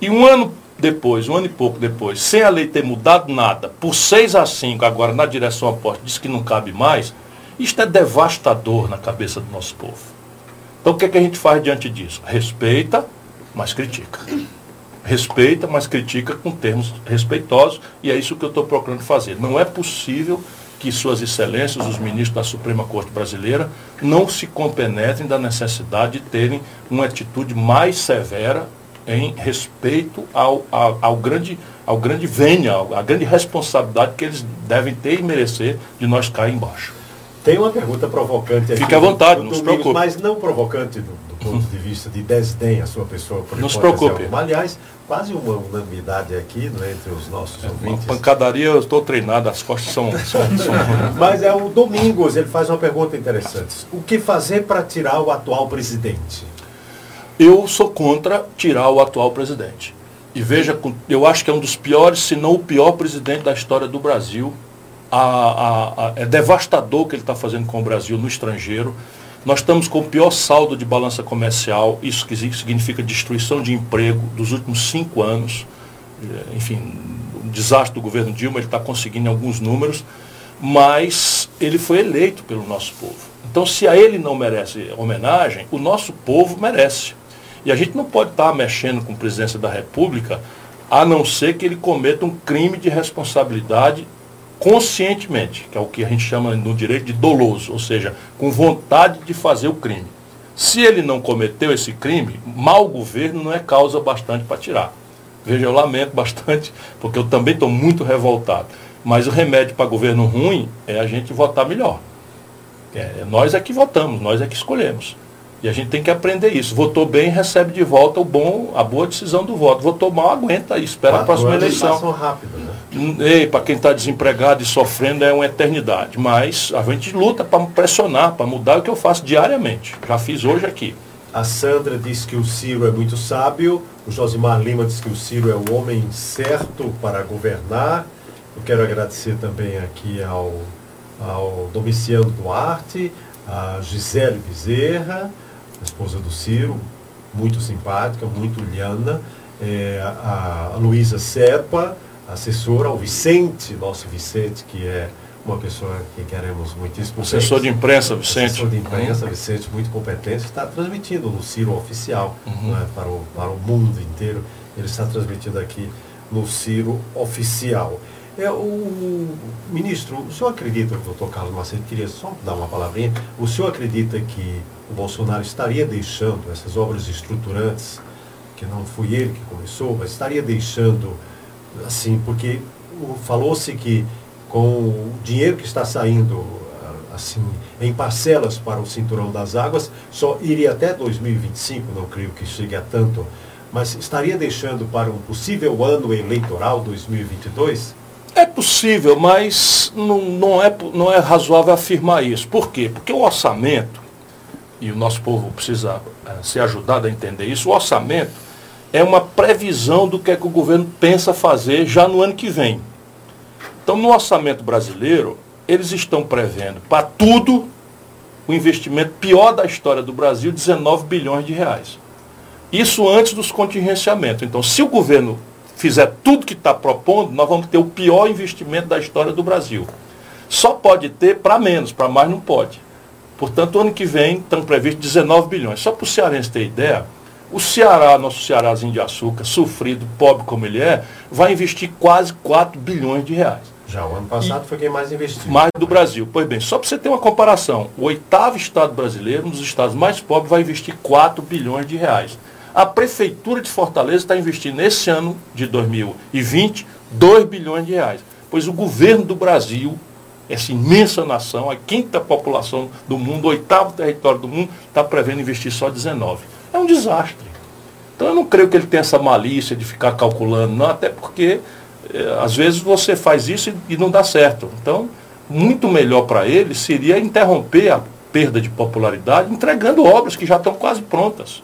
[SPEAKER 2] E um ano depois, um ano e pouco depois, sem a lei ter mudado nada, por 6 a 5, agora na direção oposta, diz que não cabe mais, isto é devastador na cabeça do nosso povo. Então o que, é que a gente faz diante disso? Respeita, mas critica. Respeita, mas critica com termos respeitosos, e é isso que eu estou procurando fazer. Não é possível que Suas Excelências, os ministros da Suprema Corte Brasileira, não se compenetrem da necessidade de terem uma atitude mais severa em respeito ao, ao, ao grande, ao grande venha, à grande responsabilidade que eles devem ter e merecer de nós cair embaixo.
[SPEAKER 1] Tem uma pergunta provocante aqui.
[SPEAKER 2] Fique à vontade, não se preocupe.
[SPEAKER 1] Mas não provocante do, do ponto de vista de desdém a sua pessoa.
[SPEAKER 2] Por não se preocupe.
[SPEAKER 1] Aliás, quase uma unanimidade aqui né, entre os nossos é, ouvintes.
[SPEAKER 2] Uma pancadaria, eu estou treinado, as costas são... são, são...
[SPEAKER 1] mas é o Domingos, ele faz uma pergunta interessante. O que fazer para tirar o atual presidente?
[SPEAKER 2] Eu sou contra tirar o atual presidente. E veja, eu acho que é um dos piores, se não o pior presidente da história do Brasil. A, a, a, é devastador o que ele está fazendo com o Brasil no estrangeiro. Nós estamos com o pior saldo de balança comercial, isso que significa destruição de emprego dos últimos cinco anos. É, enfim, o desastre do governo Dilma, ele está conseguindo alguns números, mas ele foi eleito pelo nosso povo. Então, se a ele não merece homenagem, o nosso povo merece. E a gente não pode estar mexendo com a presidência da República a não ser que ele cometa um crime de responsabilidade conscientemente, que é o que a gente chama no direito de doloso, ou seja, com vontade de fazer o crime. Se ele não cometeu esse crime, mau governo não é causa bastante para tirar. Veja, eu lamento bastante, porque eu também estou muito revoltado. Mas o remédio para governo ruim é a gente votar melhor. É, nós é que votamos, nós é que escolhemos. E a gente tem que aprender isso. Votou bem, recebe de volta o bom, a boa decisão do voto. Votou mal, aguenta e espera a próxima eleição.
[SPEAKER 1] Rápido, né? Hum,
[SPEAKER 2] para quem está desempregado e sofrendo é uma eternidade. Mas a gente luta para pressionar, para mudar o que eu faço diariamente. Já fiz hoje aqui.
[SPEAKER 1] A Sandra diz que o Ciro é muito sábio. O Josimar Lima diz que o Ciro é o homem certo para governar. Eu quero agradecer também aqui ao, ao Domiciano Duarte, a Gisele Bezerra esposa do Ciro, muito simpática, muito liana, é, a, a Luísa Serpa, assessora, ao Vicente, nosso Vicente, que é uma pessoa que queremos muitíssimo.
[SPEAKER 2] Assessor de imprensa, Vicente.
[SPEAKER 1] Assessor de imprensa, Vicente, muito competente, está transmitindo no Ciro Oficial uhum. né, para, o, para o mundo inteiro. Ele está transmitindo aqui no Ciro Oficial. É, o ministro, o senhor acredita, o doutor Carlos Macedo, queria só dar uma palavrinha, o senhor acredita que o Bolsonaro estaria deixando essas obras estruturantes, que não foi ele que começou, mas estaria deixando, assim, porque falou-se que com o dinheiro que está saindo assim em parcelas para o cinturão das águas, só iria até 2025, não creio que chegue a tanto, mas estaria deixando para um possível ano eleitoral 2022?
[SPEAKER 2] É possível, mas não, não, é, não é razoável afirmar isso. Por quê? Porque o orçamento, e o nosso povo precisa é, ser ajudado a entender isso, o orçamento é uma previsão do que é que o governo pensa fazer já no ano que vem. Então, no orçamento brasileiro, eles estão prevendo para tudo o investimento pior da história do Brasil, 19 bilhões de reais. Isso antes dos contingenciamentos. Então, se o governo fizer tudo que está propondo, nós vamos ter o pior investimento da história do Brasil. Só pode ter para menos, para mais não pode. Portanto, ano que vem estão previstos 19 bilhões. Só para o cearense ter ideia, o Ceará, nosso Cearázinho de açúcar, sofrido, pobre como ele é, vai investir quase 4 bilhões de reais.
[SPEAKER 1] Já o ano passado e foi quem mais investiu.
[SPEAKER 2] Mais do Brasil. Pois bem, só para você ter uma comparação, o oitavo estado brasileiro, um dos estados mais pobres, vai investir 4 bilhões de reais. A Prefeitura de Fortaleza está investindo nesse ano de 2020 2 bilhões de reais. Pois o governo do Brasil, essa imensa nação, a quinta população do mundo, o oitavo território do mundo, está prevendo investir só 19. É um desastre. Então eu não creio que ele tenha essa malícia de ficar calculando, não, até porque é, às vezes você faz isso e, e não dá certo. Então, muito melhor para ele seria interromper a perda de popularidade entregando obras que já estão quase prontas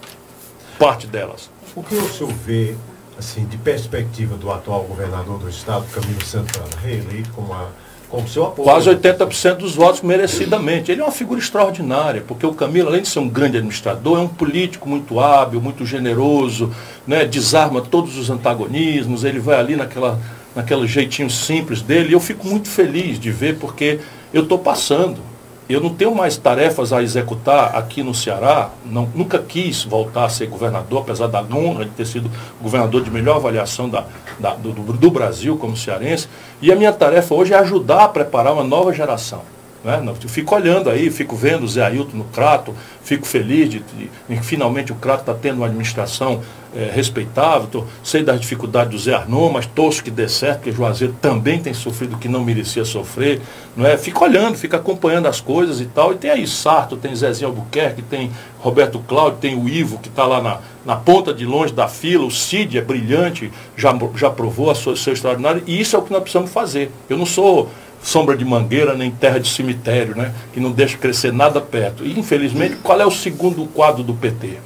[SPEAKER 2] parte delas.
[SPEAKER 1] O que o senhor vê, assim, de perspectiva do atual governador do estado, Camilo Santana, reeleito com uma Com seu apoio.
[SPEAKER 2] Quase 80% dos votos merecidamente. Ele é uma figura extraordinária, porque o Camilo, além de ser um grande administrador, é um político muito hábil, muito generoso, né? desarma todos os antagonismos, ele vai ali naquela, naquele jeitinho simples dele. E eu fico muito feliz de ver, porque eu estou passando. Eu não tenho mais tarefas a executar aqui no Ceará, não, nunca quis voltar a ser governador, apesar da honra de ter sido governador de melhor avaliação da, da, do, do Brasil como cearense. E a minha tarefa hoje é ajudar a preparar uma nova geração. Né? Eu fico olhando aí, fico vendo o Zé Ailton no Crato, fico feliz de, que finalmente o Crato está tendo uma administração é, respeitável. Tô, sei das dificuldades do Zé Arnon, mas torço que dê certo, porque Juazeiro também tem sofrido o que não merecia sofrer. Não é? Fico olhando, fico acompanhando as coisas e tal. E tem aí Sarto, tem Zezinho Albuquerque, tem Roberto Cláudio, tem o Ivo, que está lá na, na ponta de longe da fila. O Cid é brilhante, já, já provou a sua, seu extraordinário. E isso é o que nós precisamos fazer. Eu não sou sombra de mangueira nem terra de cemitério, né? que não deixa crescer nada perto. E, infelizmente, qual é o segundo quadro do PT?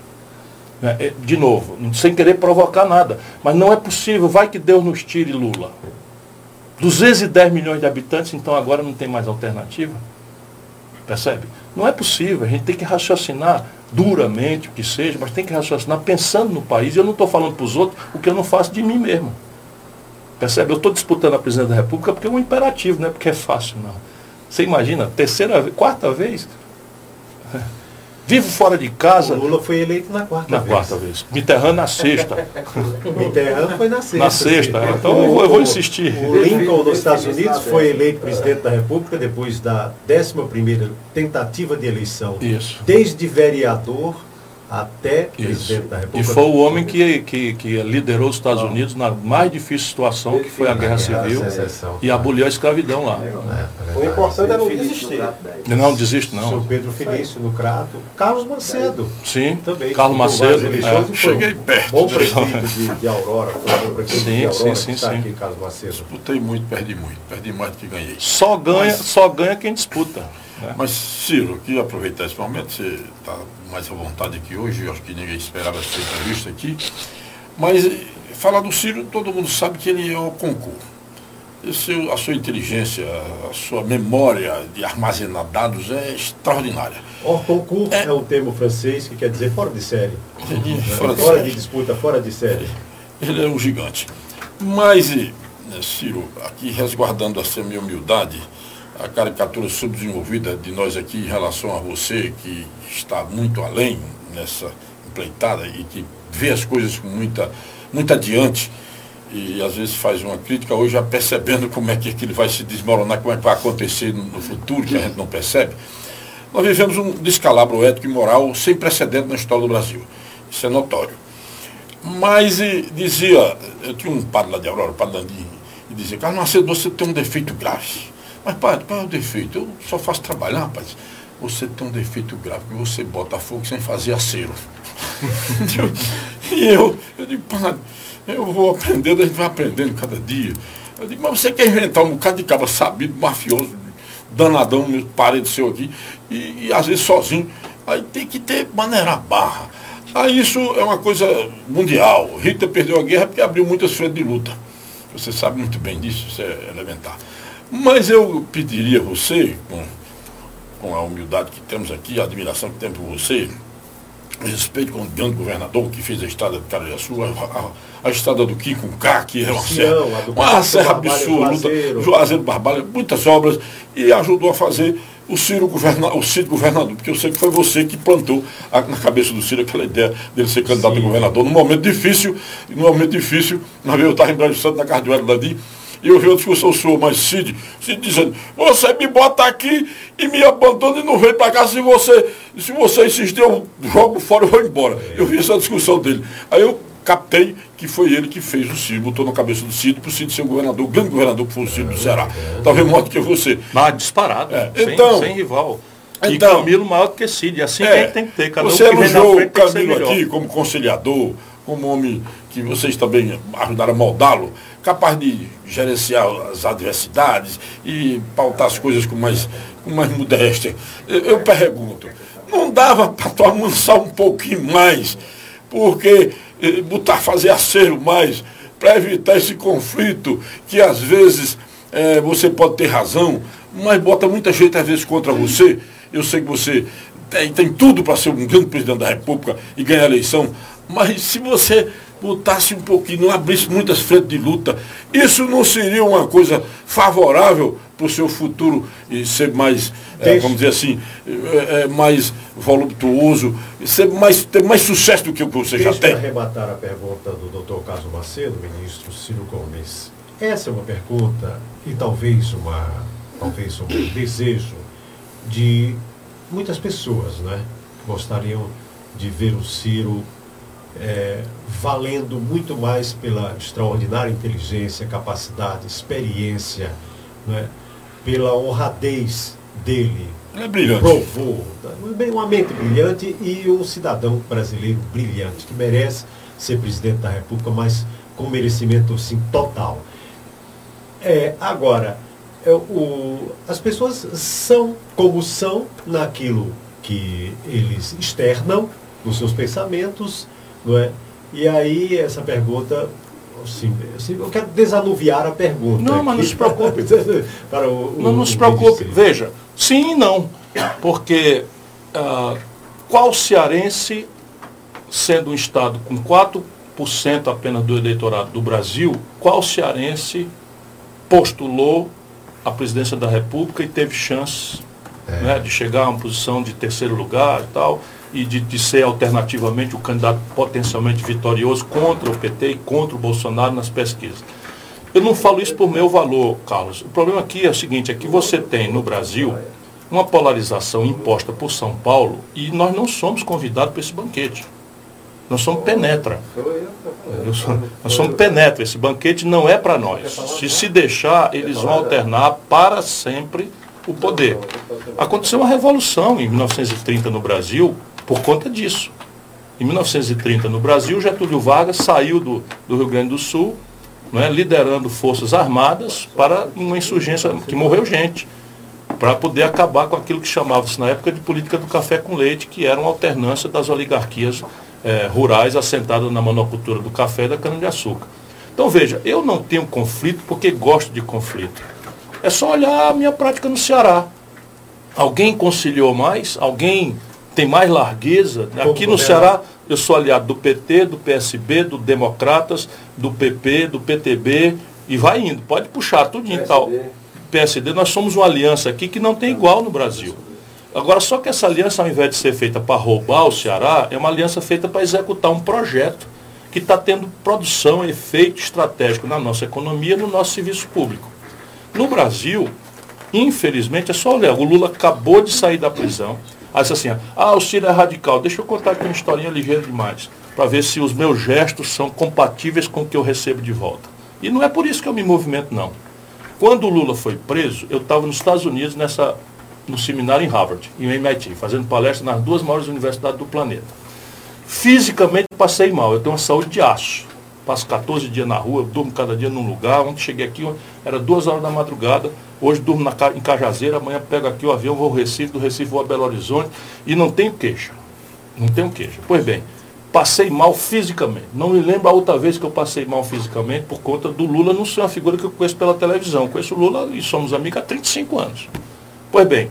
[SPEAKER 2] É, é, de novo, sem querer provocar nada, mas não é possível, vai que Deus nos tire Lula. 210 milhões de habitantes, então agora não tem mais alternativa. Percebe? Não é possível, a gente tem que raciocinar duramente, o que seja, mas tem que raciocinar pensando no país. Eu não estou falando para os outros o que eu não faço de mim mesmo. Percebe? Eu estou disputando a presidência da República porque é um imperativo, não é porque é fácil, não. Você imagina, terceira vez, quarta vez? Vivo fora de casa. O
[SPEAKER 1] Lula foi eleito na quarta
[SPEAKER 2] na
[SPEAKER 1] vez.
[SPEAKER 2] Na quarta vez. Mitterrand na sexta.
[SPEAKER 1] Mitterrand foi na sexta.
[SPEAKER 2] Na sexta, sim. então o, eu vou insistir.
[SPEAKER 1] O Lincoln nos Estados Unidos foi eleito presidente da República depois da 11 tentativa de eleição.
[SPEAKER 2] Isso.
[SPEAKER 1] Desde vereador até presidente da República.
[SPEAKER 2] E foi o homem que, que, que liderou os Estados Unidos na mais difícil situação, que foi a Guerra Civil, e aboliu a escravidão lá.
[SPEAKER 1] É, o importante era não desistir.
[SPEAKER 2] Não desisto, não.
[SPEAKER 1] O Pedro Felício, no Crato. Carlos Macedo.
[SPEAKER 2] Sim, também. Carlos Macedo.
[SPEAKER 4] É. Cheguei perto.
[SPEAKER 1] Bom prefeito de, de Aurora.
[SPEAKER 2] Sim, sim, sim, sim.
[SPEAKER 1] Aqui, Carlos Macedo.
[SPEAKER 4] Disputei muito, perdi muito. Perdi mais do que ganhei.
[SPEAKER 2] Só ganha, só ganha quem disputa.
[SPEAKER 4] É. Mas, Ciro, queria aproveitar esse momento, você está mais à vontade aqui hoje, eu acho que ninguém esperava essa entrevista aqui. Mas falar do Ciro, todo mundo sabe que ele é o concurso. A sua inteligência, a sua memória de armazenar dados é extraordinária.
[SPEAKER 1] Orconcourt é, é o termo francês que quer dizer fora de série. Fora, de, fora série. de disputa, fora de série.
[SPEAKER 4] Ele é um gigante. Mas, né, Ciro, aqui resguardando a minha humildade, a caricatura subdesenvolvida de nós aqui em relação a você, que está muito além nessa empleitada e que vê as coisas com muita, muito adiante e às vezes faz uma crítica hoje já percebendo como é que aquilo vai se desmoronar, como é que vai acontecer no futuro, que a gente não percebe. Nós vivemos um descalabro ético e moral sem precedente na história do Brasil. Isso é notório. Mas dizia, eu tinha um padre lá de Aurora, o padre Landim, e dizia, Carlos Macedo, você tem um defeito grave mas, padre, qual é o defeito? Eu só faço trabalhar, rapaz. Você tem um defeito grave, que você bota fogo sem fazer acero. e eu, eu digo, padre, eu vou aprendendo, a gente vai aprendendo cada dia. Eu digo, mas você quer inventar um bocado de cabra sabido, mafioso, danadão, meu parede seu aqui, e, e às vezes sozinho. Aí tem que ter maneira barra. Aí isso é uma coisa mundial. Rita perdeu a guerra porque abriu muitas frentes de luta. Você sabe muito bem disso, isso é elementar. Mas eu pediria a você, com, com a humildade que temos aqui, a admiração que temos por você, respeito com o grande governador que fez a estrada de Carajaçu, a, a, a estrada do K, que é uma serra, uma serra absurda, Juazeiro Barbalha, muitas obras, e ajudou a fazer o Ciro, governa, o Ciro governador, porque eu sei que foi você que plantou a, na cabeça do Ciro aquela ideia dele ser candidato Sim. a governador. Num momento difícil, num momento difícil, nós eu estava em Brasil Santo, na casa do Hélio e eu vi uma discussão sua, mas Cid, Cid dizendo, você me bota aqui e me abandona e não vem para cá. Se você, se você insistir, eu jogo fora e vou embora. Eu vi essa discussão dele. Aí eu captei que foi ele que fez o Cid, botou na cabeça do Cid para o Cid ser o governador, o grande governador que foi o Cid do Ceará. Talvez maior do que você.
[SPEAKER 2] Mas disparado,
[SPEAKER 4] é. sem, então,
[SPEAKER 2] sem rival. E então, Camilo maior do que Cid. Assim é, tem que ter.
[SPEAKER 4] Cada você um elogiou o Camilo aqui como conciliador, como homem que vocês também ajudaram a moldá-lo capaz de gerenciar as adversidades e pautar as coisas com mais, com mais modéstia. Eu, eu pergunto, não dava para tu amansar um pouquinho mais, porque eh, botar fazer acero mais, para evitar esse conflito que às vezes é, você pode ter razão, mas bota muita gente às vezes contra você. Eu sei que você tem, tem tudo para ser um grande presidente da República e ganhar a eleição, mas se você botasse um pouquinho, não abrisse muitas frentes de luta, isso não seria uma coisa favorável para o seu futuro e ser mais, é, vamos dizer assim, é, é, mais voluptuoso, ser mais, ter mais sucesso do que o que você
[SPEAKER 1] Deixa
[SPEAKER 4] já tem.
[SPEAKER 1] eu arrematar a pergunta do doutor Carlos Macedo, ministro Ciro Gomes. Essa é uma pergunta e talvez uma talvez um desejo de muitas pessoas, né? Gostariam de ver o Ciro é, valendo muito mais pela extraordinária inteligência, capacidade, experiência, né? pela honradez dele.
[SPEAKER 4] É brilhante.
[SPEAKER 1] Provou. Bem, Uma mente brilhante e um cidadão brasileiro brilhante, que merece ser presidente da República, mas com merecimento assim, total. É, agora, é, o, as pessoas são como são naquilo que eles externam, nos seus pensamentos, não é? E aí essa pergunta, assim, assim, eu quero desanuviar a pergunta.
[SPEAKER 2] Não, mas não se preocupe.
[SPEAKER 1] para o, o-
[SPEAKER 2] Não, não se preocupe. Veja, sim e não. Porque ah, qual cearense, sendo um estado com 4% apenas do eleitorado do Brasil, qual cearense postulou a presidência da República e teve chance né, de chegar a uma posição de terceiro lugar e tal, e de, de ser alternativamente o candidato potencialmente vitorioso contra o PT e contra o Bolsonaro nas pesquisas. Eu não falo isso por meu valor, Carlos. O problema aqui é o seguinte, é que você tem no Brasil uma polarização imposta por São Paulo e nós não somos convidados para esse banquete. Nós somos penetra. Nós somos penetra. Esse banquete não é para nós. Se se deixar, eles vão alternar para sempre o poder. Aconteceu uma revolução em 1930 no Brasil por conta disso. Em 1930 no Brasil, Getúlio Vargas saiu do, do Rio Grande do Sul, não é, liderando forças armadas para uma insurgência que morreu gente, para poder acabar com aquilo que chamava-se na época de política do café com leite, que era uma alternância das oligarquias eh, rurais assentadas na monocultura do café e da cana-de-açúcar. Então veja, eu não tenho conflito porque gosto de conflito. É só olhar a minha prática no Ceará. Alguém conciliou mais? Alguém tem mais largueza? Aqui no Ceará, eu sou aliado do PT, do PSB, do Democratas, do PP, do PTB, e vai indo. Pode puxar tudo em tal. PSD, nós somos uma aliança aqui que não tem igual no Brasil. Agora, só que essa aliança, ao invés de ser feita para roubar o Ceará, é uma aliança feita para executar um projeto que está tendo produção, efeito estratégico na nossa economia, no nosso serviço público. No Brasil, infelizmente, é só olhar. O Lula acabou de sair da prisão. Aí disse assim, ah, o Ciro é radical. Deixa eu contar aqui uma historinha ligeira demais, para ver se os meus gestos são compatíveis com o que eu recebo de volta. E não é por isso que eu me movimento, não. Quando o Lula foi preso, eu estava nos Estados Unidos nessa, no seminário em Harvard, em MIT, fazendo palestra nas duas maiores universidades do planeta. Fisicamente passei mal, eu tenho uma saúde de aço. Passo 14 dias na rua, durmo cada dia num lugar. Ontem cheguei aqui, era duas horas da madrugada. Hoje durmo na, em Cajazeira, amanhã pego aqui o avião, vou ao Recife, do Recife vou a Belo Horizonte e não tenho queixa. Não tenho queixa. Pois bem, passei mal fisicamente. Não me lembro a outra vez que eu passei mal fisicamente por conta do Lula não ser uma figura que eu conheço pela televisão. Conheço o Lula e somos amigos há 35 anos. Pois bem,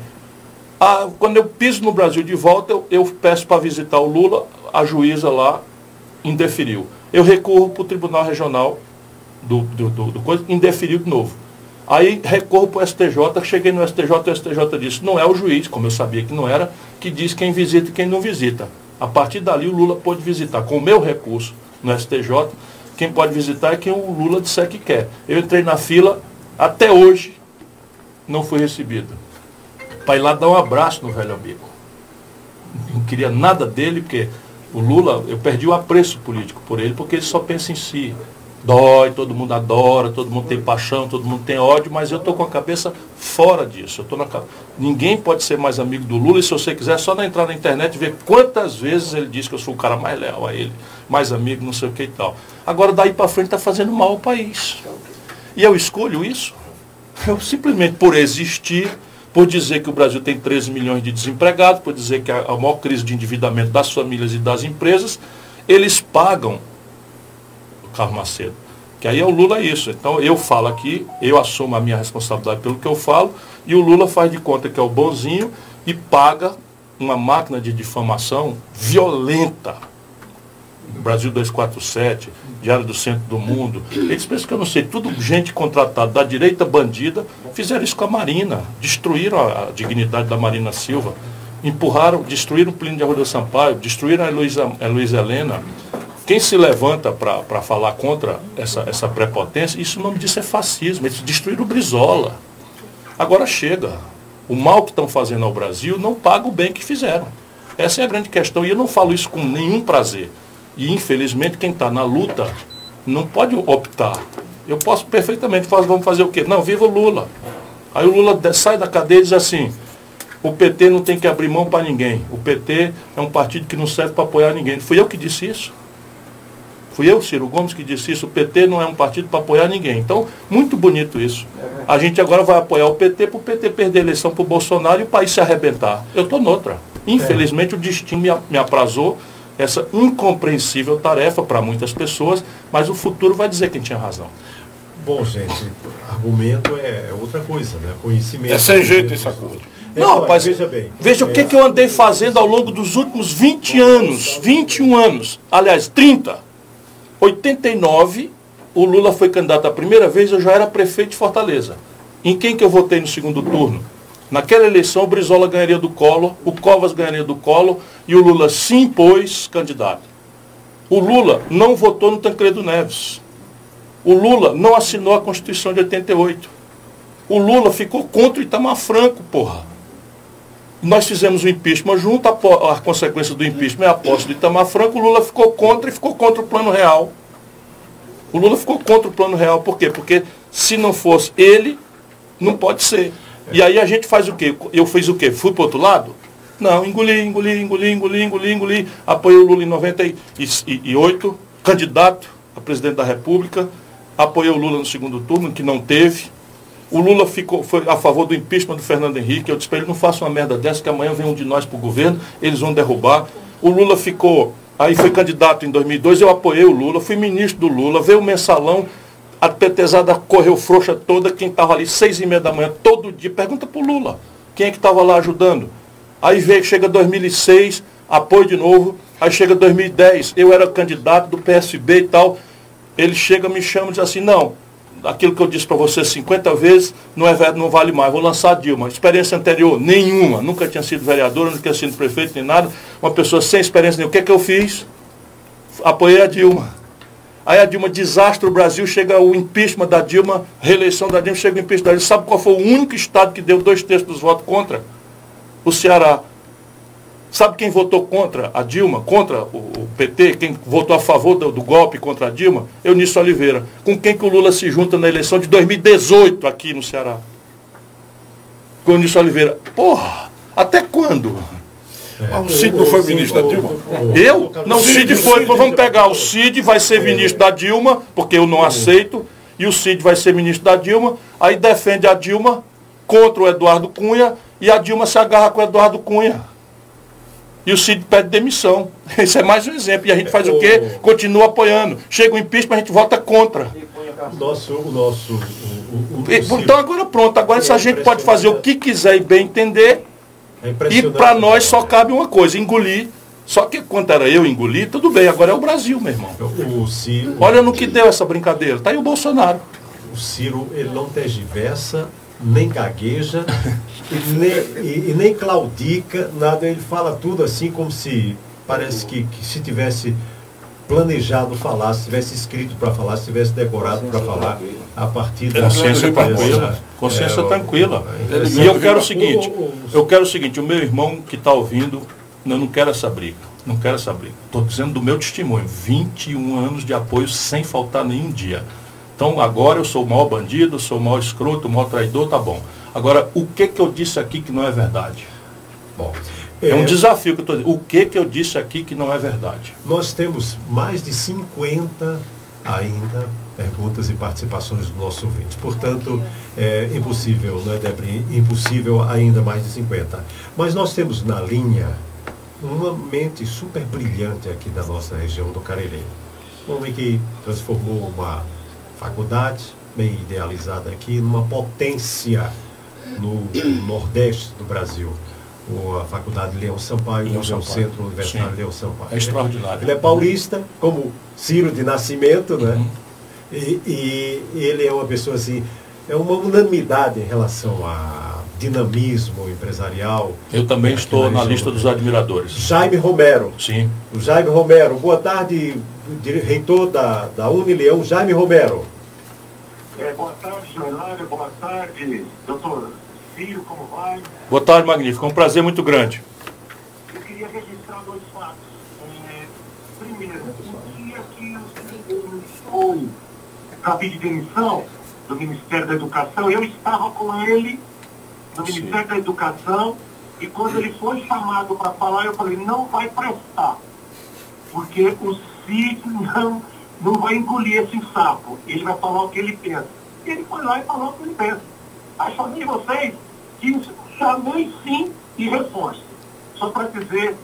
[SPEAKER 2] a- quando eu piso no Brasil de volta, eu, eu peço para visitar o Lula, a juíza lá indeferiu. Eu recorro para o Tribunal Regional do, do, do, do coisa, indeferiu de novo. Aí recorro para o STJ, cheguei no STJ, o STJ disse, não é o juiz, como eu sabia que não era, que diz quem visita e quem não visita. A partir dali o Lula pode visitar. Com o meu recurso no STJ, quem pode visitar é quem o Lula disser que quer. Eu entrei na fila, até hoje não fui recebido. Para ir lá dar um abraço no velho amigo. Não queria nada dele, porque o Lula, eu perdi o apreço político por ele, porque ele só pensa em si. Dói, todo mundo adora, todo mundo tem paixão, todo mundo tem ódio, mas eu estou com a cabeça fora disso. Eu tô na, Ninguém pode ser mais amigo do Lula, e se você quiser, é só entrar na internet e ver quantas vezes ele diz que eu sou o cara mais leal a ele, mais amigo, não sei o que e tal. Agora, daí para frente, está fazendo mal ao país. E eu escolho isso? Eu simplesmente por existir, por dizer que o Brasil tem 13 milhões de desempregados, por dizer que a, maior crise de endividamento das famílias e das empresas, eles pagam, Carlos Macedo, Que aí é o Lula isso. Então eu falo aqui, eu assumo a minha responsabilidade pelo que eu falo, e o Lula faz de conta que é o bonzinho e paga uma máquina de difamação violenta. Brasil 247, Diário do Centro do Mundo. Eles pensam que eu não sei, tudo gente contratada da direita bandida, fizeram isso com a Marina, destruíram a, dignidade da Marina Silva, empurraram, destruíram o Plínio de Arruda Sampaio, destruíram a Luísa, a Helena. Quem se levanta para falar contra essa, essa prepotência, isso o nome disso é fascismo, eles destruíram o Brizola. Agora chega. O mal que estão fazendo ao Brasil não paga o bem que fizeram. Essa é a grande questão. E eu não falo isso com nenhum prazer. E infelizmente quem está na luta não pode optar. Eu posso perfeitamente fazer, vamos fazer o quê? Não, viva o Lula. Aí o Lula sai da cadeia e diz assim, o PT não tem que abrir mão para ninguém. O PT é um partido que não serve para apoiar ninguém. Fui eu que disse isso. Fui eu, Ciro Gomes, que disse isso. O PT não é um partido para apoiar ninguém. Então, muito bonito isso. A gente agora vai apoiar o PT para o PT perder a eleição para o Bolsonaro e o país se arrebentar. Eu estou noutra. Infelizmente, o destino me aprazou essa incompreensível tarefa para muitas pessoas, mas o futuro vai dizer quem tinha razão.
[SPEAKER 1] Bom, gente, argumento é outra coisa, né? Conhecimento.
[SPEAKER 4] É sem jeito esse acordo.
[SPEAKER 1] É,
[SPEAKER 2] Não, rapaz,
[SPEAKER 1] veja bem.
[SPEAKER 2] veja o que,
[SPEAKER 1] é,
[SPEAKER 2] que eu andei fazendo ao longo dos últimos 20 anos, 21 anos, aliás, 30. 89, o Lula foi candidato a primeira vez, eu já era prefeito de Fortaleza. Em quem que eu votei no segundo turno? Naquela eleição, o Brizola ganharia do Collor, o Covas ganharia do Collor e o Lula se impôs candidato. O Lula não votou no Tancredo Neves. O Lula não assinou a Constituição de 88. O Lula ficou contra o Itamar Franco, porra. Nós fizemos o impeachment junto, a, a consequência do impeachment é a posse do Itamar Franco, o Lula ficou contra e ficou contra o plano real. O Lula ficou contra o plano real, por quê? Porque se não fosse ele, não pode ser. E aí a gente faz o quê? Eu fiz o quê? Fui para outro lado? Não, engoli, engoli, engoli, engoli, engoli, engoli. Apoiei o Lula em 98, candidato a presidente da República. Apoiei o Lula no segundo turno, que não teve. O Lula ficou, foi a favor do impeachment do Fernando Henrique. Eu disse para ele, não faça uma merda dessa, que amanhã vem um de nós para o governo, eles vão derrubar. O Lula ficou, aí foi candidato em 2002, eu apoiei o Lula, fui ministro do Lula, veio o mensalão, a petezada correu frouxa toda, quem estava ali seis e meia da manhã, todo dia, pergunta para o Lula, quem é que estava lá ajudando? Aí veio, chega 2006, apoio de novo, aí chega 2010, eu era candidato do PSB e tal, ele chega, me chama e diz assim, não, aquilo que eu disse para você 50 vezes não, é, não vale mais, vou lançar a Dilma. Experiência anterior, nenhuma. Nunca tinha sido vereadora, nunca tinha sido prefeito, nem nada. Uma pessoa sem experiência nenhuma. O que é que eu fiz? Apoiei a Dilma. Aí a Dilma desastra o Brasil, chega o impeachment da Dilma, reeleição da Dilma, chega o impeachment da Dilma. Sabe qual foi o único estado que deu dois terços dos votos contra? O Ceará. Sabe quem votou contra a Dilma, contra o, PT, quem votou a favor do, do golpe contra a Dilma? Eunício Oliveira. Com quem que o Lula se junta na eleição de 2018 aqui no Ceará? Com Eunício Oliveira. Porra, até quando?
[SPEAKER 4] O Cid não foi ministro da Dilma?
[SPEAKER 2] Eu? Não, o Cid foi.
[SPEAKER 4] Cid.
[SPEAKER 2] Vamos pegar o Cid, vai ser ministro da Dilma, porque eu não aceito, e o Cid vai ser ministro da Dilma, aí defende a Dilma contra o Eduardo Cunha, e a Dilma se agarra com o Eduardo Cunha. E o Cid pede demissão. Isso é mais um exemplo. E a gente faz o quê? Continua apoiando. Chega o impeachment, a gente vota contra.
[SPEAKER 1] O nosso, o nosso, o, o,
[SPEAKER 2] Então agora pronto, agora essa gente pode fazer o que quiser e bem entender,
[SPEAKER 1] é
[SPEAKER 2] e para nós só cabe uma coisa, engolir. Só que quando era eu engolir, tudo bem, agora é o Brasil, meu irmão.
[SPEAKER 1] O Ciro,
[SPEAKER 2] Olha no que deu essa brincadeira. Tá aí o Bolsonaro.
[SPEAKER 1] o Ciro ele não tergiversa, nem gagueja, e nem, e, e nem claudica, nada, ele fala tudo assim como se parece que, que se tivesse planejado falar, se tivesse escrito para falar, se tivesse decorado para falar a partir da
[SPEAKER 2] Consciência tranquila. Consciência
[SPEAKER 1] É,
[SPEAKER 2] tranquila.
[SPEAKER 1] é,
[SPEAKER 2] E eu quero o seguinte,
[SPEAKER 1] o-
[SPEAKER 2] eu quero o seguinte, o meu irmão que está ouvindo, eu não quero essa briga. Não quero essa briga. Estou dizendo do meu testemunho. 21 anos de apoio sem faltar nenhum dia. Então agora eu sou o maior bandido, sou o maior escroto, o maior traidor, tá bom. Agora, o que que eu disse aqui que não é verdade?
[SPEAKER 1] Bom,
[SPEAKER 2] É um
[SPEAKER 1] é,
[SPEAKER 2] desafio que eu estou dizendo. O que que eu disse aqui que não é verdade?
[SPEAKER 1] Nós temos mais de 50 ainda perguntas e participações dos nossos ouvintes. Portanto, é impossível, não é, Debri? Impossível ainda mais de 50. Mas nós temos na linha uma mente super brilhante aqui da nossa região do Cariri. Um homem que transformou uma faculdade, bem idealizada aqui, numa potência no nordeste do Brasil. O, a Faculdade Leão Sampaio,
[SPEAKER 2] Leão
[SPEAKER 1] é o
[SPEAKER 2] Sampaio.
[SPEAKER 1] Centro Universitário
[SPEAKER 2] Sim.
[SPEAKER 1] Leão Sampaio.
[SPEAKER 2] É extraordinário.
[SPEAKER 1] Ele é paulista, como Ciro de Nascimento, né?
[SPEAKER 2] Uhum.
[SPEAKER 1] E, e ele é uma pessoa assim, é uma unanimidade em relação a dinamismo empresarial.
[SPEAKER 2] Eu também estou na lista dos admiradores.
[SPEAKER 1] Jaime Romero.
[SPEAKER 2] Sim.
[SPEAKER 1] O Jaime Romero. Boa tarde, reitor da, da Unileão, Jaime Romero.
[SPEAKER 5] É, boa tarde, Hilário. Boa tarde, doutor Como vai?
[SPEAKER 2] Boa tarde, magnífico. É um prazer muito grande.
[SPEAKER 5] Eu queria registrar dois fatos. É, primeiro, o dia que o senhor para pedir demissão do Ministério da Educação, eu estava com ele no
[SPEAKER 2] Sim.
[SPEAKER 5] Ministério da Educação e quando ele foi chamado para falar, eu falei, não vai prestar, porque o Cid não, não vai engolir esse sapo, ele vai falar o que ele pensa. E ele foi lá e falou o que ele pensa. Aí chamei vocês, que chamei sim e reforço. Só para dizer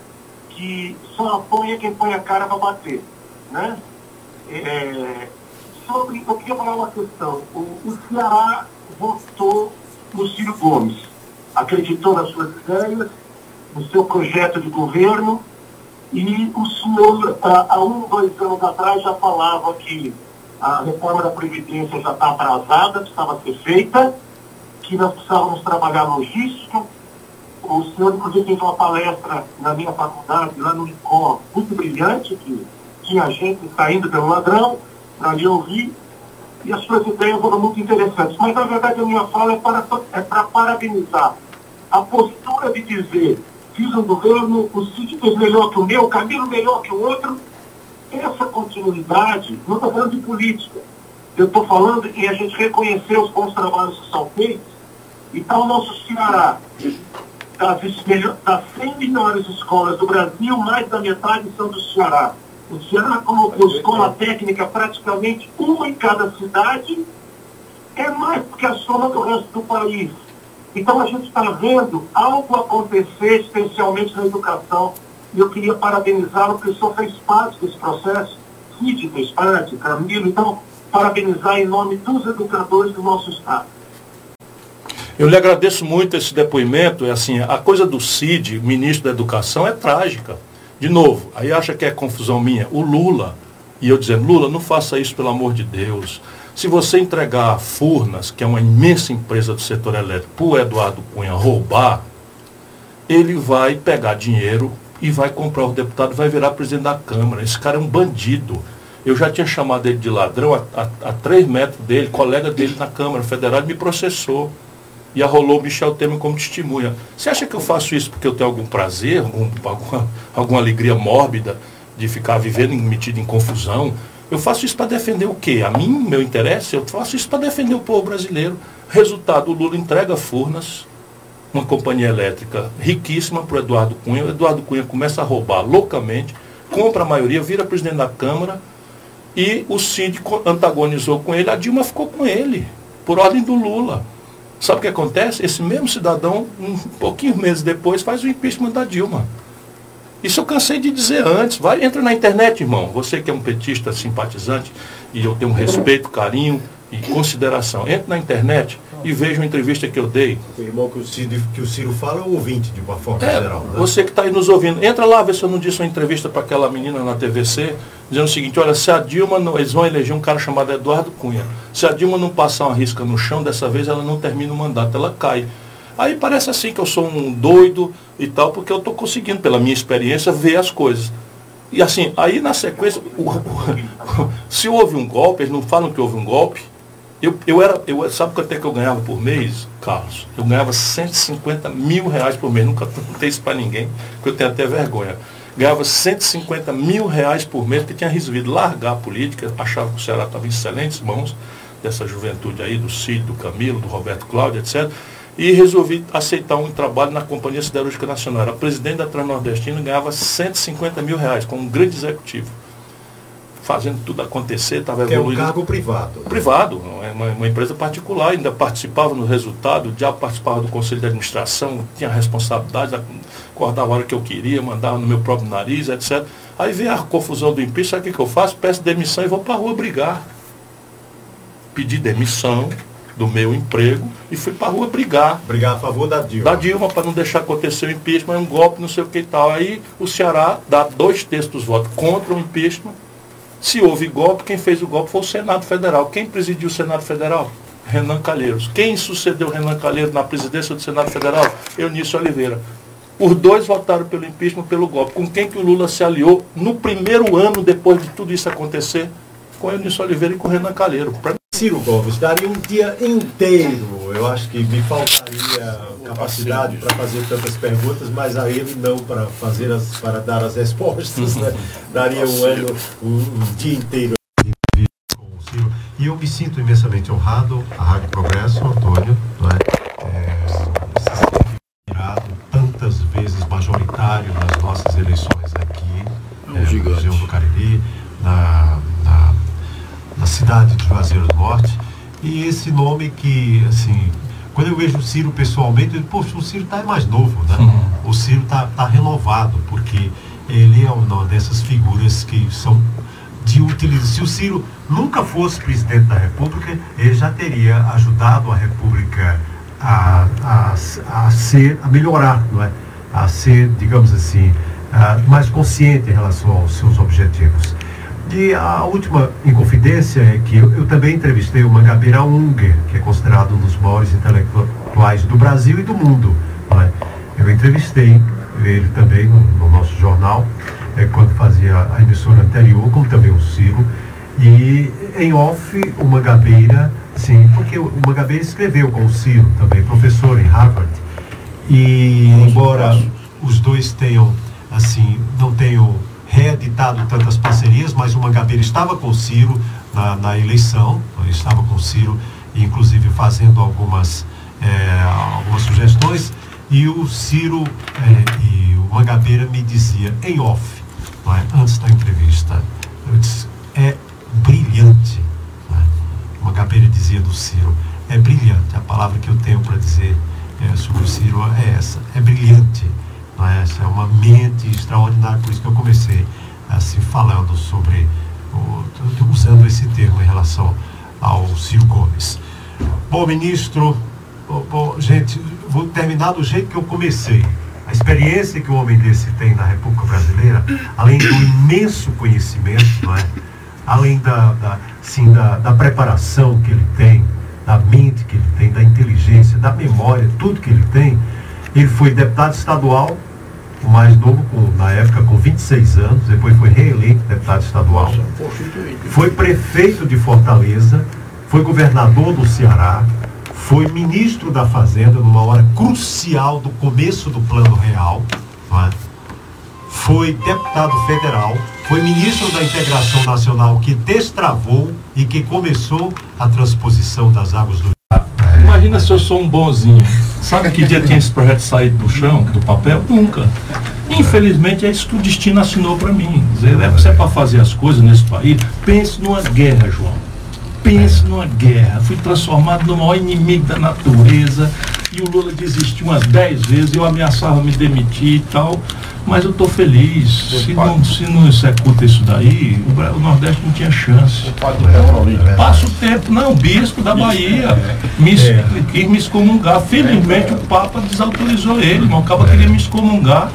[SPEAKER 5] que só apoia quem põe a cara para bater. Né? É, sobre, eu queria falar uma questão. O, o Ceará votou no Ciro Gomes. Acreditou nas suas ideias, no seu projeto de governo, e o senhor, há um, dois anos atrás, já falava que a reforma da Previdência já está atrasada, precisava ser feita, que nós precisávamos trabalhar logística. O senhor, inclusive, fez uma palestra na minha faculdade, lá no ICOR, muito brilhante, que tinha gente saindo pelo ladrão para lhe ouvir, e as suas ideias foram muito interessantes. Mas, na verdade, a minha fala é para, é para parabenizar a postura de dizer fiz um governo, o Cid fez melhor que o meu, o Camilo melhor que o outro. Essa continuidade, não estou falando de política, eu estou falando em a gente reconhecer os bons trabalhos que são feitos. E para o nosso Ceará, das, das 100 melhores escolas do Brasil, mais da metade são do Ceará. O Ceará colocou escola técnica praticamente uma em cada cidade, é mais do que a soma do resto do país. Então a gente está vendo algo acontecer, especialmente na educação. E eu queria parabenizá-lo, porque o senhor fez parte desse processo. Cid fez parte, Camilo. Então, parabenizar em nome dos educadores do nosso Estado.
[SPEAKER 2] Eu lhe agradeço muito esse depoimento. É assim, a coisa do Cid, ministro da Educação, é trágica. De novo, aí acha que é confusão minha. O Lula, e eu dizendo, Lula, não faça isso pelo amor de Deus. Se você entregar a Furnas, que é uma imensa empresa do setor elétrico, para o Eduardo Cunha roubar, ele vai pegar dinheiro e vai comprar o deputado vai virar presidente da Câmara. Esse cara é um bandido. Eu já tinha chamado ele de ladrão a, a, a três metros dele, colega dele na Câmara Federal, me processou. E arrolou o Michel Temer como testemunha. Você acha que eu faço isso porque eu tenho algum prazer, algum, alguma, alguma alegria mórbida de ficar vivendo metido em confusão? Eu faço isso para defender o quê? A mim, meu interesse? Eu faço isso para defender o povo brasileiro. Resultado, o Lula entrega Furnas, uma companhia elétrica riquíssima para o Eduardo Cunha. O Eduardo Cunha começa a roubar loucamente, compra a maioria, vira presidente da Câmara e o Cid antagonizou com ele, a Dilma ficou com ele, por ordem do Lula. Sabe o que acontece? Esse mesmo cidadão, um pouquinho meses depois, faz o impeachment da Dilma. Isso eu cansei de dizer antes. Vai, entra na internet, irmão. Você que é um petista simpatizante, e eu tenho um respeito, carinho e consideração. Entre na internet e veja uma entrevista que eu dei.
[SPEAKER 1] O irmão que o, Ciro, que o Ciro fala é o ouvinte, de uma forma
[SPEAKER 2] É,
[SPEAKER 1] geral. Né?
[SPEAKER 2] você que está aí nos ouvindo, entra lá, vê se eu não disse uma entrevista para aquela menina na TVC, dizendo o seguinte, olha, se a Dilma, não, eles vão eleger um cara chamado Eduardo Cunha. Se a Dilma não passar uma risca no chão, dessa vez ela não termina o mandato, ela cai. Aí parece assim que eu sou um doido e tal, porque eu estou conseguindo, pela minha experiência, ver as coisas. E assim, aí na sequência, o- o- se houve um golpe, eles não falam que houve um golpe, eu, eu era, eu, sabe quanto é que eu ganhava por mês, Carlos? Eu ganhava 150 mil reais por mês, nunca contei isso para ninguém, porque eu tenho até vergonha. Ganhava 150 mil reais por mês, porque tinha resolvido largar a política, achava que o Ceará estava em excelentes mãos, dessa juventude aí, do Cid, do Camilo, do Roberto Cláudio, etc. E resolvi aceitar um trabalho na Companhia Siderúrgica Nacional. Era presidente da Transnordestina e ganhava 150 mil reais, como um grande executivo. Fazendo tudo acontecer, estava
[SPEAKER 1] Que é um
[SPEAKER 2] evoluindo
[SPEAKER 1] cargo privado.
[SPEAKER 2] privado, não é uma, uma empresa particular, ainda participava no resultado, já participava do conselho de administração, tinha responsabilidade, acordava a hora que eu queria, mandava no meu próprio nariz, etc. Aí veio a confusão do impeachment, sabe o que, que eu faço? Peço demissão e vou para a rua brigar. pedi demissão do meu emprego e fui para a rua brigar.
[SPEAKER 1] Brigar a favor da Dilma.
[SPEAKER 2] Da Dilma, para não deixar acontecer o impeachment, um golpe, não sei o que e tal. Aí o Ceará dá dois terços dos votos contra o impeachment. Se houve golpe, quem fez o golpe foi o Senado Federal. Quem presidiu o Senado Federal? Renan Calheiros. Quem sucedeu Renan Calheiros na presidência do Senado Federal? Eunício Oliveira. Os dois votaram pelo impeachment, pelo golpe. Com quem que o Lula se aliou no primeiro ano depois de tudo isso acontecer? Com Eunício Oliveira e com Renan Calheiros.
[SPEAKER 1] Ciro Gomes, daria um dia inteiro. Eu acho que me faltaria capacidade para fazer tantas perguntas, mas a ele não para fazer as, para dar as respostas. Né? Daria um ano, um, um dia inteiro com o Ciro. E eu me sinto imensamente honrado, a Rádio Progresso, Antônio, não é? Se sente virado tantas vezes majoritário nas nossas eleições aqui,
[SPEAKER 4] É um
[SPEAKER 1] é, no. Museu do Cariri, na cidade de Juazeiro do Norte. E esse nome que, assim, quando eu vejo o Ciro pessoalmente, eu digo, poxa, o Ciro está mais novo, né? O Ciro está tá renovado, porque ele é uma dessas figuras que são de utilizar. Se o Ciro nunca fosse presidente da República, ele já teria ajudado a República a, a, a ser, a melhorar, não é? A ser, digamos assim, ah, mais consciente em relação aos seus objetivos. E a última inconfidência é que eu, eu também entrevistei o Mangabeira Unger, que é considerado um dos maiores intelectuais do Brasil e do mundo. não é? Eu entrevistei ele também no, no nosso jornal, é, quando fazia a emissora anterior, como também o Ciro. E em off, o Mangabeira, sim, porque o Mangabeira escreveu com o Ciro também, professor em Harvard. E embora os dois tenham, assim, não tenham reeditado tantas parcerias, mas o Mangabeira estava com o Ciro na, na eleição, ele estava com o Ciro, inclusive fazendo algumas, eh, algumas sugestões, e o Ciro eh, e o Mangabeira me dizia em off, é, antes da entrevista, eu disse, é brilhante. não é? O Mangabeira dizia do Ciro, é brilhante, a palavra que eu tenho para dizer eh, sobre o Ciro é essa, é brilhante. Não é? Essa é uma mente extraordinária, por isso que eu comecei assim falando sobre, usando esse termo em relação ao Ciro Gomes. Bom, ministro, bom, gente, vou terminar do jeito que eu comecei. A experiência que um homem desse tem na República Brasileira, além do imenso conhecimento, não é? além da, da, sim, da, da preparação que ele tem, da mente que ele tem, da inteligência, da memória, tudo que ele tem, ele foi deputado estadual, o mais novo, com, na época com 26 anos, depois foi reeleito deputado estadual. Foi prefeito de Fortaleza, foi governador do Ceará, foi ministro da Fazenda numa hora crucial do começo do Plano Real, é? foi deputado federal, foi ministro da Integração Nacional que destravou e que começou a transposição das águas do
[SPEAKER 2] Imagina se eu sou um bonzinho. Sabe que dia tinha esse projeto saído do chão, do papel? Nunca. Infelizmente é isso que o destino assinou para mim. Dizer, é você para fazer as coisas nesse país. Pense numa guerra, João. Pense numa guerra. Fui transformado no maior inimigo da natureza. E o Lula desistiu umas 10 vezes, eu ameaçava me demitir e tal. Mas eu estou feliz. Se não, se não executa isso daí, o Nordeste não tinha chance. Passa o tempo, não, o bispo da Bahia me, es- quis me excomungar. Felizmente o Papa desautorizou ele, mas o Papa queria me excomungar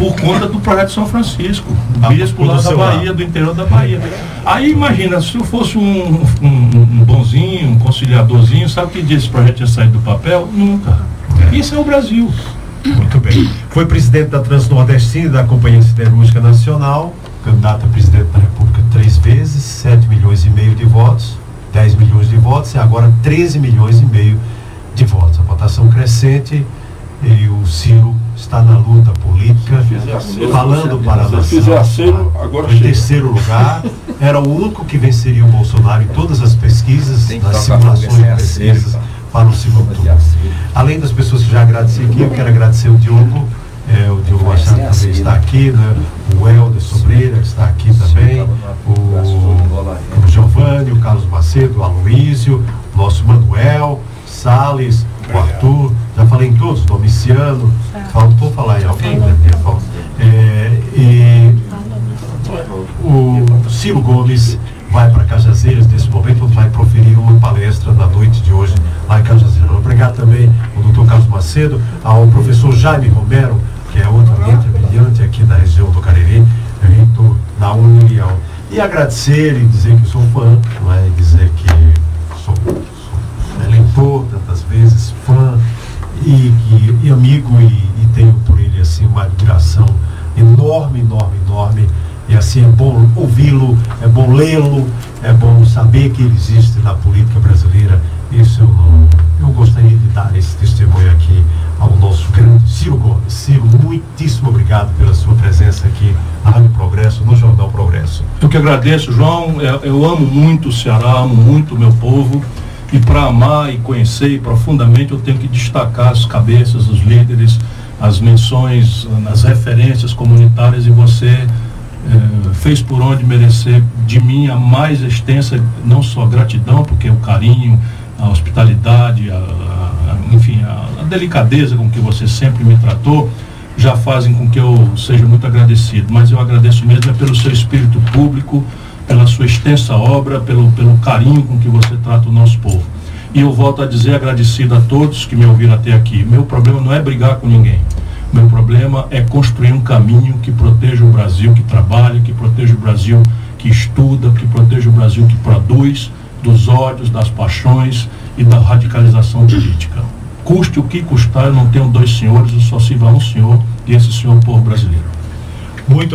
[SPEAKER 2] por conta do projeto São Francisco, bispo lá da Bahia,
[SPEAKER 1] lado.
[SPEAKER 2] do interior da Bahia. Aí imagina, se eu fosse um, um, um bonzinho, um conciliadorzinho, sabe que dia esse projeto tinha saído do papel? Nunca. Isso é o Brasil.
[SPEAKER 1] Muito bem. Foi presidente da Transnordestina da Companhia Siderúrgica Nacional, candidato a presidente da República três vezes, 7 milhões e meio de votos, 10 milhões de votos e agora 13 milhões e meio de votos. A votação crescente e o Ciro está na luta política,
[SPEAKER 4] aceno,
[SPEAKER 1] falando para a nação.
[SPEAKER 4] aceno, agora
[SPEAKER 1] em
[SPEAKER 4] chega.
[SPEAKER 1] terceiro lugar, era o único que venceria o Bolsonaro em todas as pesquisas, nas simulações de pesquisas para o segundo turno. Além das pessoas que já agradeci aqui, eu quero agradecer o Diogo, é, o Diogo Machado também
[SPEAKER 3] acero.
[SPEAKER 1] está aqui, né? o Helder Sobreira que está aqui também, o, o Giovanni, o Carlos Macedo, o Aloísio, o nosso Manuel, Salles, o Arthur, já falei em todos, Domiciano, faltou falar em alguém, né? É, e o Ciro Gomes vai para Cajazeiras nesse momento, vai proferir uma palestra na noite de hoje lá em Cajazeiras. Obrigado também ao doutor Carlos Macedo, ao professor Jaime Romero, que é outro mente brilhante aqui da região do Cariri, reitor na União. E agradecer e dizer que sou fã, não é? dizer que sou, sou eleitor tantas vezes, fã e, e, e amigo e, e tenho por ele assim uma admiração enorme, enorme, enorme. E assim é bom ouvi-lo, é bom lê-lo, é bom saber que ele existe na política brasileira. Isso eu, eu gostaria de dar esse testemunho aqui ao nosso grande Ciro Gomes. Ciro, muitíssimo obrigado pela sua presença aqui na Rádio Progresso, no Jornal Progresso.
[SPEAKER 2] Eu que agradeço, João. Eu, amo muito o Ceará, amo muito o meu povo. E para amar e conhecer profundamente, eu tenho que destacar as cabeças, os líderes, as menções, as referências comunitárias e você eh, fez por onde merecer de mim a mais extensa, não só gratidão, porque o carinho, a hospitalidade, a, a, enfim, a, a delicadeza com que você sempre me tratou, já fazem com que eu seja muito agradecido. Mas eu agradeço mesmo é pelo seu espírito público, pela sua extensa obra, pelo, pelo carinho com que você trata o nosso povo. E eu volto a dizer agradecido a todos que me ouviram até aqui. Meu problema não é brigar com ninguém. Meu problema é construir um caminho que proteja o Brasil que trabalha, que proteja o Brasil que estuda, que proteja o Brasil que produz, dos ódios, das paixões e da radicalização política. Custe o que custar, eu não tenho dois senhores, eu só sirvo a um senhor, e esse senhor é o povo brasileiro.
[SPEAKER 1] Muito